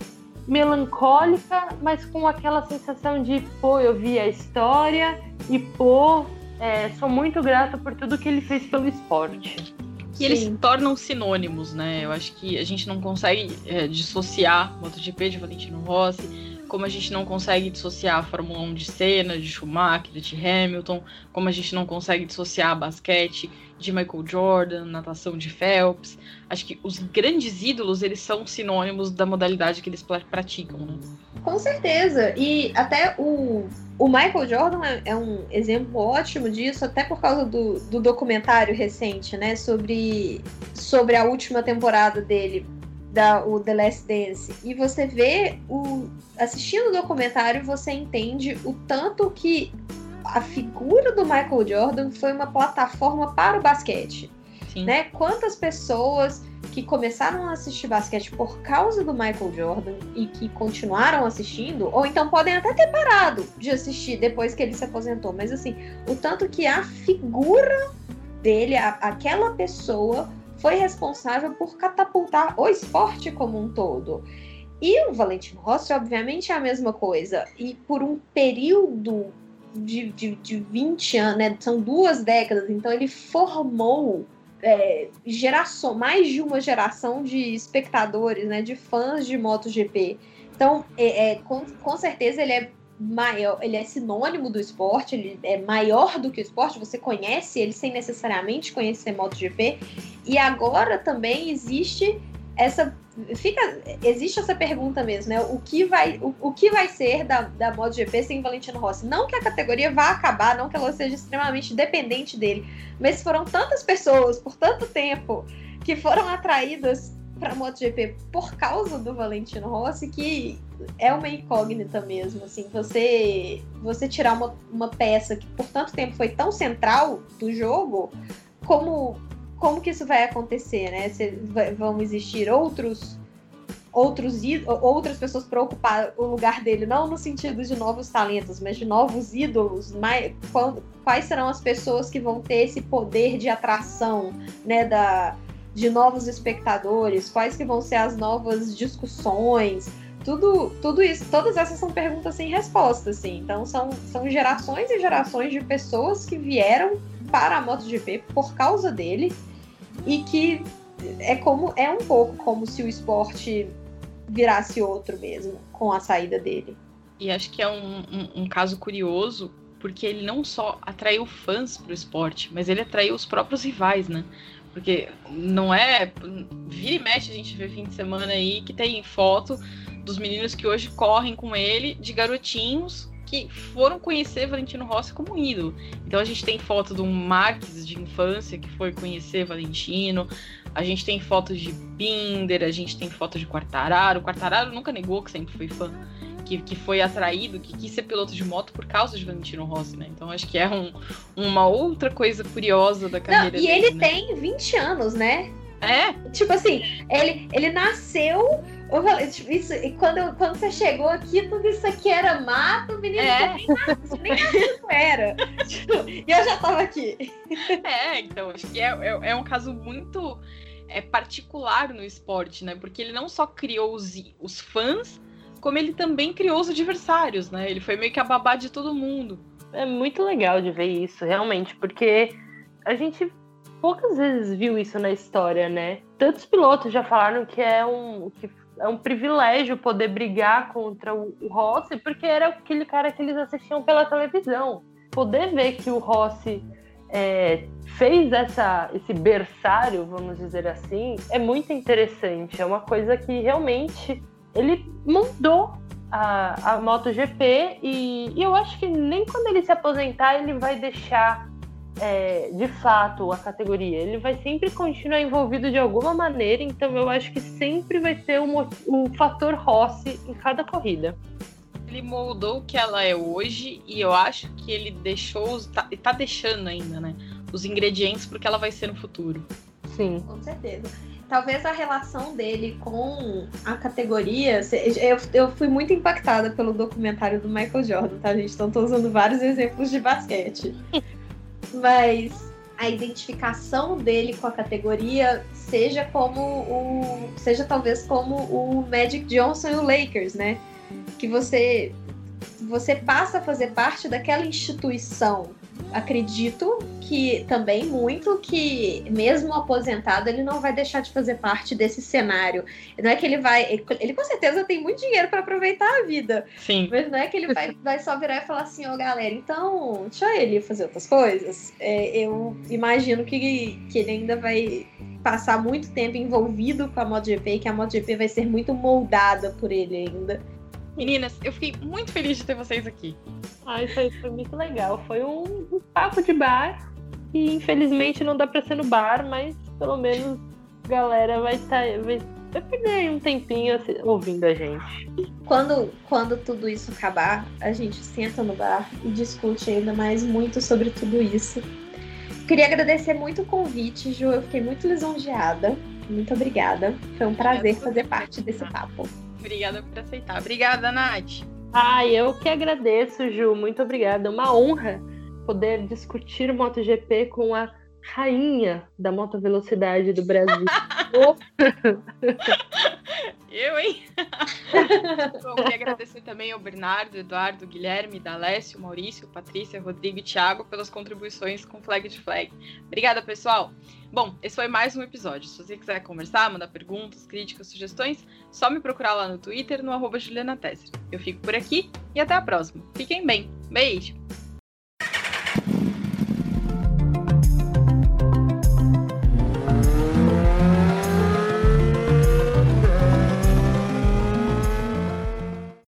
B: melancólica, mas com aquela sensação de, pô, eu vi a história e, pô, é, sou muito grata por tudo que ele fez pelo esporte.
A: E eles se tornam sinônimos, né? Eu acho que a gente não consegue é, dissociar MotoGP de Valentino Rossi, como a gente não consegue dissociar a Fórmula 1 de Senna, de Schumacher, de Hamilton, como a gente não consegue dissociar basquete de Michael Jordan, natação de Phelps. Acho que os grandes ídolos, eles são sinônimos da modalidade que eles praticam, né?
C: Com certeza. E até o, o Michael Jordan é, é um exemplo ótimo disso, até por causa do, do documentário recente, né? Sobre, sobre a última temporada dele, da, o The Last Dance. E você vê o. Assistindo o documentário, você entende o tanto que a figura do Michael Jordan foi uma plataforma para o basquete. Sim. Né? Quantas pessoas que começaram a assistir basquete por causa do Michael Jordan e que continuaram assistindo, ou então podem até ter parado de assistir depois que ele se aposentou, mas assim, o tanto que a figura dele, a, aquela pessoa, foi responsável por catapultar o esporte como um todo. E o Valentino Rossi, obviamente, é a mesma coisa. E por um período de, de, de 20 anos, né? São duas décadas, então ele formou é, geração, mais de uma geração de espectadores, né? De fãs de MotoGP. Então, é, é, com, com certeza ele é maior, ele é sinônimo do esporte, ele é maior do que o esporte, você conhece ele sem necessariamente conhecer MotoGP. E agora também existe essa fica existe essa pergunta mesmo, né? O que vai o, o que vai ser da, da MotoGP sem Valentino Rossi? Não que a categoria vá acabar, não que ela seja extremamente dependente dele, mas foram tantas pessoas por tanto tempo que foram atraídas para MotoGP por causa do Valentino Rossi que é uma incógnita mesmo, assim, você você tirar uma, uma peça que por tanto tempo foi tão central do jogo, como como que isso vai acontecer, né? Se vão existir outros outros outras pessoas para ocupar o lugar dele, não no sentido de novos talentos, mas de novos ídolos, mais, quais serão as pessoas que vão ter esse poder de atração, né, da, de novos espectadores, quais que vão ser as novas discussões, tudo, tudo isso, todas essas são perguntas sem resposta, assim. Então são, são gerações e gerações de pessoas que vieram para a MotoGP por causa dele e que é como é um pouco como se o esporte virasse outro mesmo com a saída dele.
A: E acho que é um, um, um caso curioso porque ele não só atraiu fãs para o esporte, mas ele atraiu os próprios rivais, né? Porque não é. Vira e mexe, a gente vê fim de semana aí que tem foto dos meninos que hoje correm com ele, de garotinhos que foram conhecer Valentino Rossi como ídolo. Então a gente tem foto do Marques de infância que foi conhecer Valentino, a gente tem fotos de Binder, a gente tem fotos de Quartararo. O Quartararo nunca negou que sempre foi fã, que, que foi atraído, que quis ser piloto de moto por causa de Valentino Rossi, né? Então acho que é um, uma outra coisa curiosa da carreira
C: Não, e
A: dele.
C: ele
A: né?
C: tem 20 anos, né?
A: É,
C: Tipo assim, ele, ele nasceu. eu falei, tipo, Isso, e quando, quando você chegou aqui, tudo isso aqui era mato, menino,
A: É.
C: nem era. [LAUGHS] Tipo, e eu já tava aqui.
A: É, então, acho que é, é, é um caso muito é, particular no esporte, né? Porque ele não só criou os, os fãs, como ele também criou os adversários, né? Ele foi meio que a babá de todo mundo.
B: É muito legal de ver isso, realmente, porque a gente poucas vezes viu isso na história, né? Tantos pilotos já falaram que é um, que é um privilégio poder brigar contra o, o Rossi, porque era aquele cara que eles assistiam pela televisão. Poder ver que o Rossi é, fez essa, esse berçário, vamos dizer assim, é muito interessante. É uma coisa que realmente ele mudou a, a MotoGP e, e eu acho que nem quando ele se aposentar ele vai deixar é, de fato a categoria. Ele vai sempre continuar envolvido de alguma maneira, então eu acho que sempre vai ter o, mo- o fator Rossi em cada corrida.
A: Ele moldou o que ela é hoje e eu acho que ele deixou, os, tá, e tá deixando ainda, né? Os ingredientes porque ela vai ser no futuro.
B: Sim.
C: Com certeza. Talvez a relação dele com a categoria. Eu, eu fui muito impactada pelo documentário do Michael Jordan, tá, gente? Então, tô usando vários exemplos de basquete. [LAUGHS] Mas a identificação dele com a categoria seja como o. seja talvez como o Magic Johnson e o Lakers, né? Que você. Você passa a fazer parte daquela instituição acredito que também muito que mesmo aposentado ele não vai deixar de fazer parte desse cenário. Não é que ele vai, ele, ele com certeza tem muito dinheiro para aproveitar a vida,
A: Sim.
C: mas não é que ele vai, [LAUGHS] vai só virar e falar assim, ô galera, então deixa ele fazer outras coisas. É, eu imagino que, que ele ainda vai passar muito tempo envolvido com a MotoGP e que a MotoGP vai ser muito moldada por ele ainda.
A: Meninas, eu fiquei muito feliz de ter vocês aqui.
B: Ah, isso aí foi muito legal. Foi um, um papo de bar e infelizmente não dá pra ser no bar, mas pelo menos a galera vai estar. vai, vai perder aí um tempinho assim, ouvindo a gente.
C: Quando, quando tudo isso acabar, a gente senta no bar e discute ainda mais muito sobre tudo isso. Queria agradecer muito o convite, Ju. Eu fiquei muito lisonjeada. Muito obrigada. Foi um prazer fazer parte desse papo.
A: Obrigada por aceitar. Obrigada, Nath.
B: Ah, eu que agradeço, Ju. Muito obrigada. É uma honra poder discutir o MotoGP com a rainha da motovelocidade do Brasil. [LAUGHS]
A: Eu, hein? [LAUGHS] Bom, queria agradecer também ao Bernardo, Eduardo, Guilherme, Dalécio, Maurício, Patrícia, Rodrigo e Thiago pelas contribuições com Flag de Flag. Obrigada, pessoal. Bom, esse foi mais um episódio. Se você quiser conversar, mandar perguntas, críticas, sugestões, só me procurar lá no Twitter, no arroba Juliana Tesser. Eu fico por aqui e até a próxima. Fiquem bem. Beijo!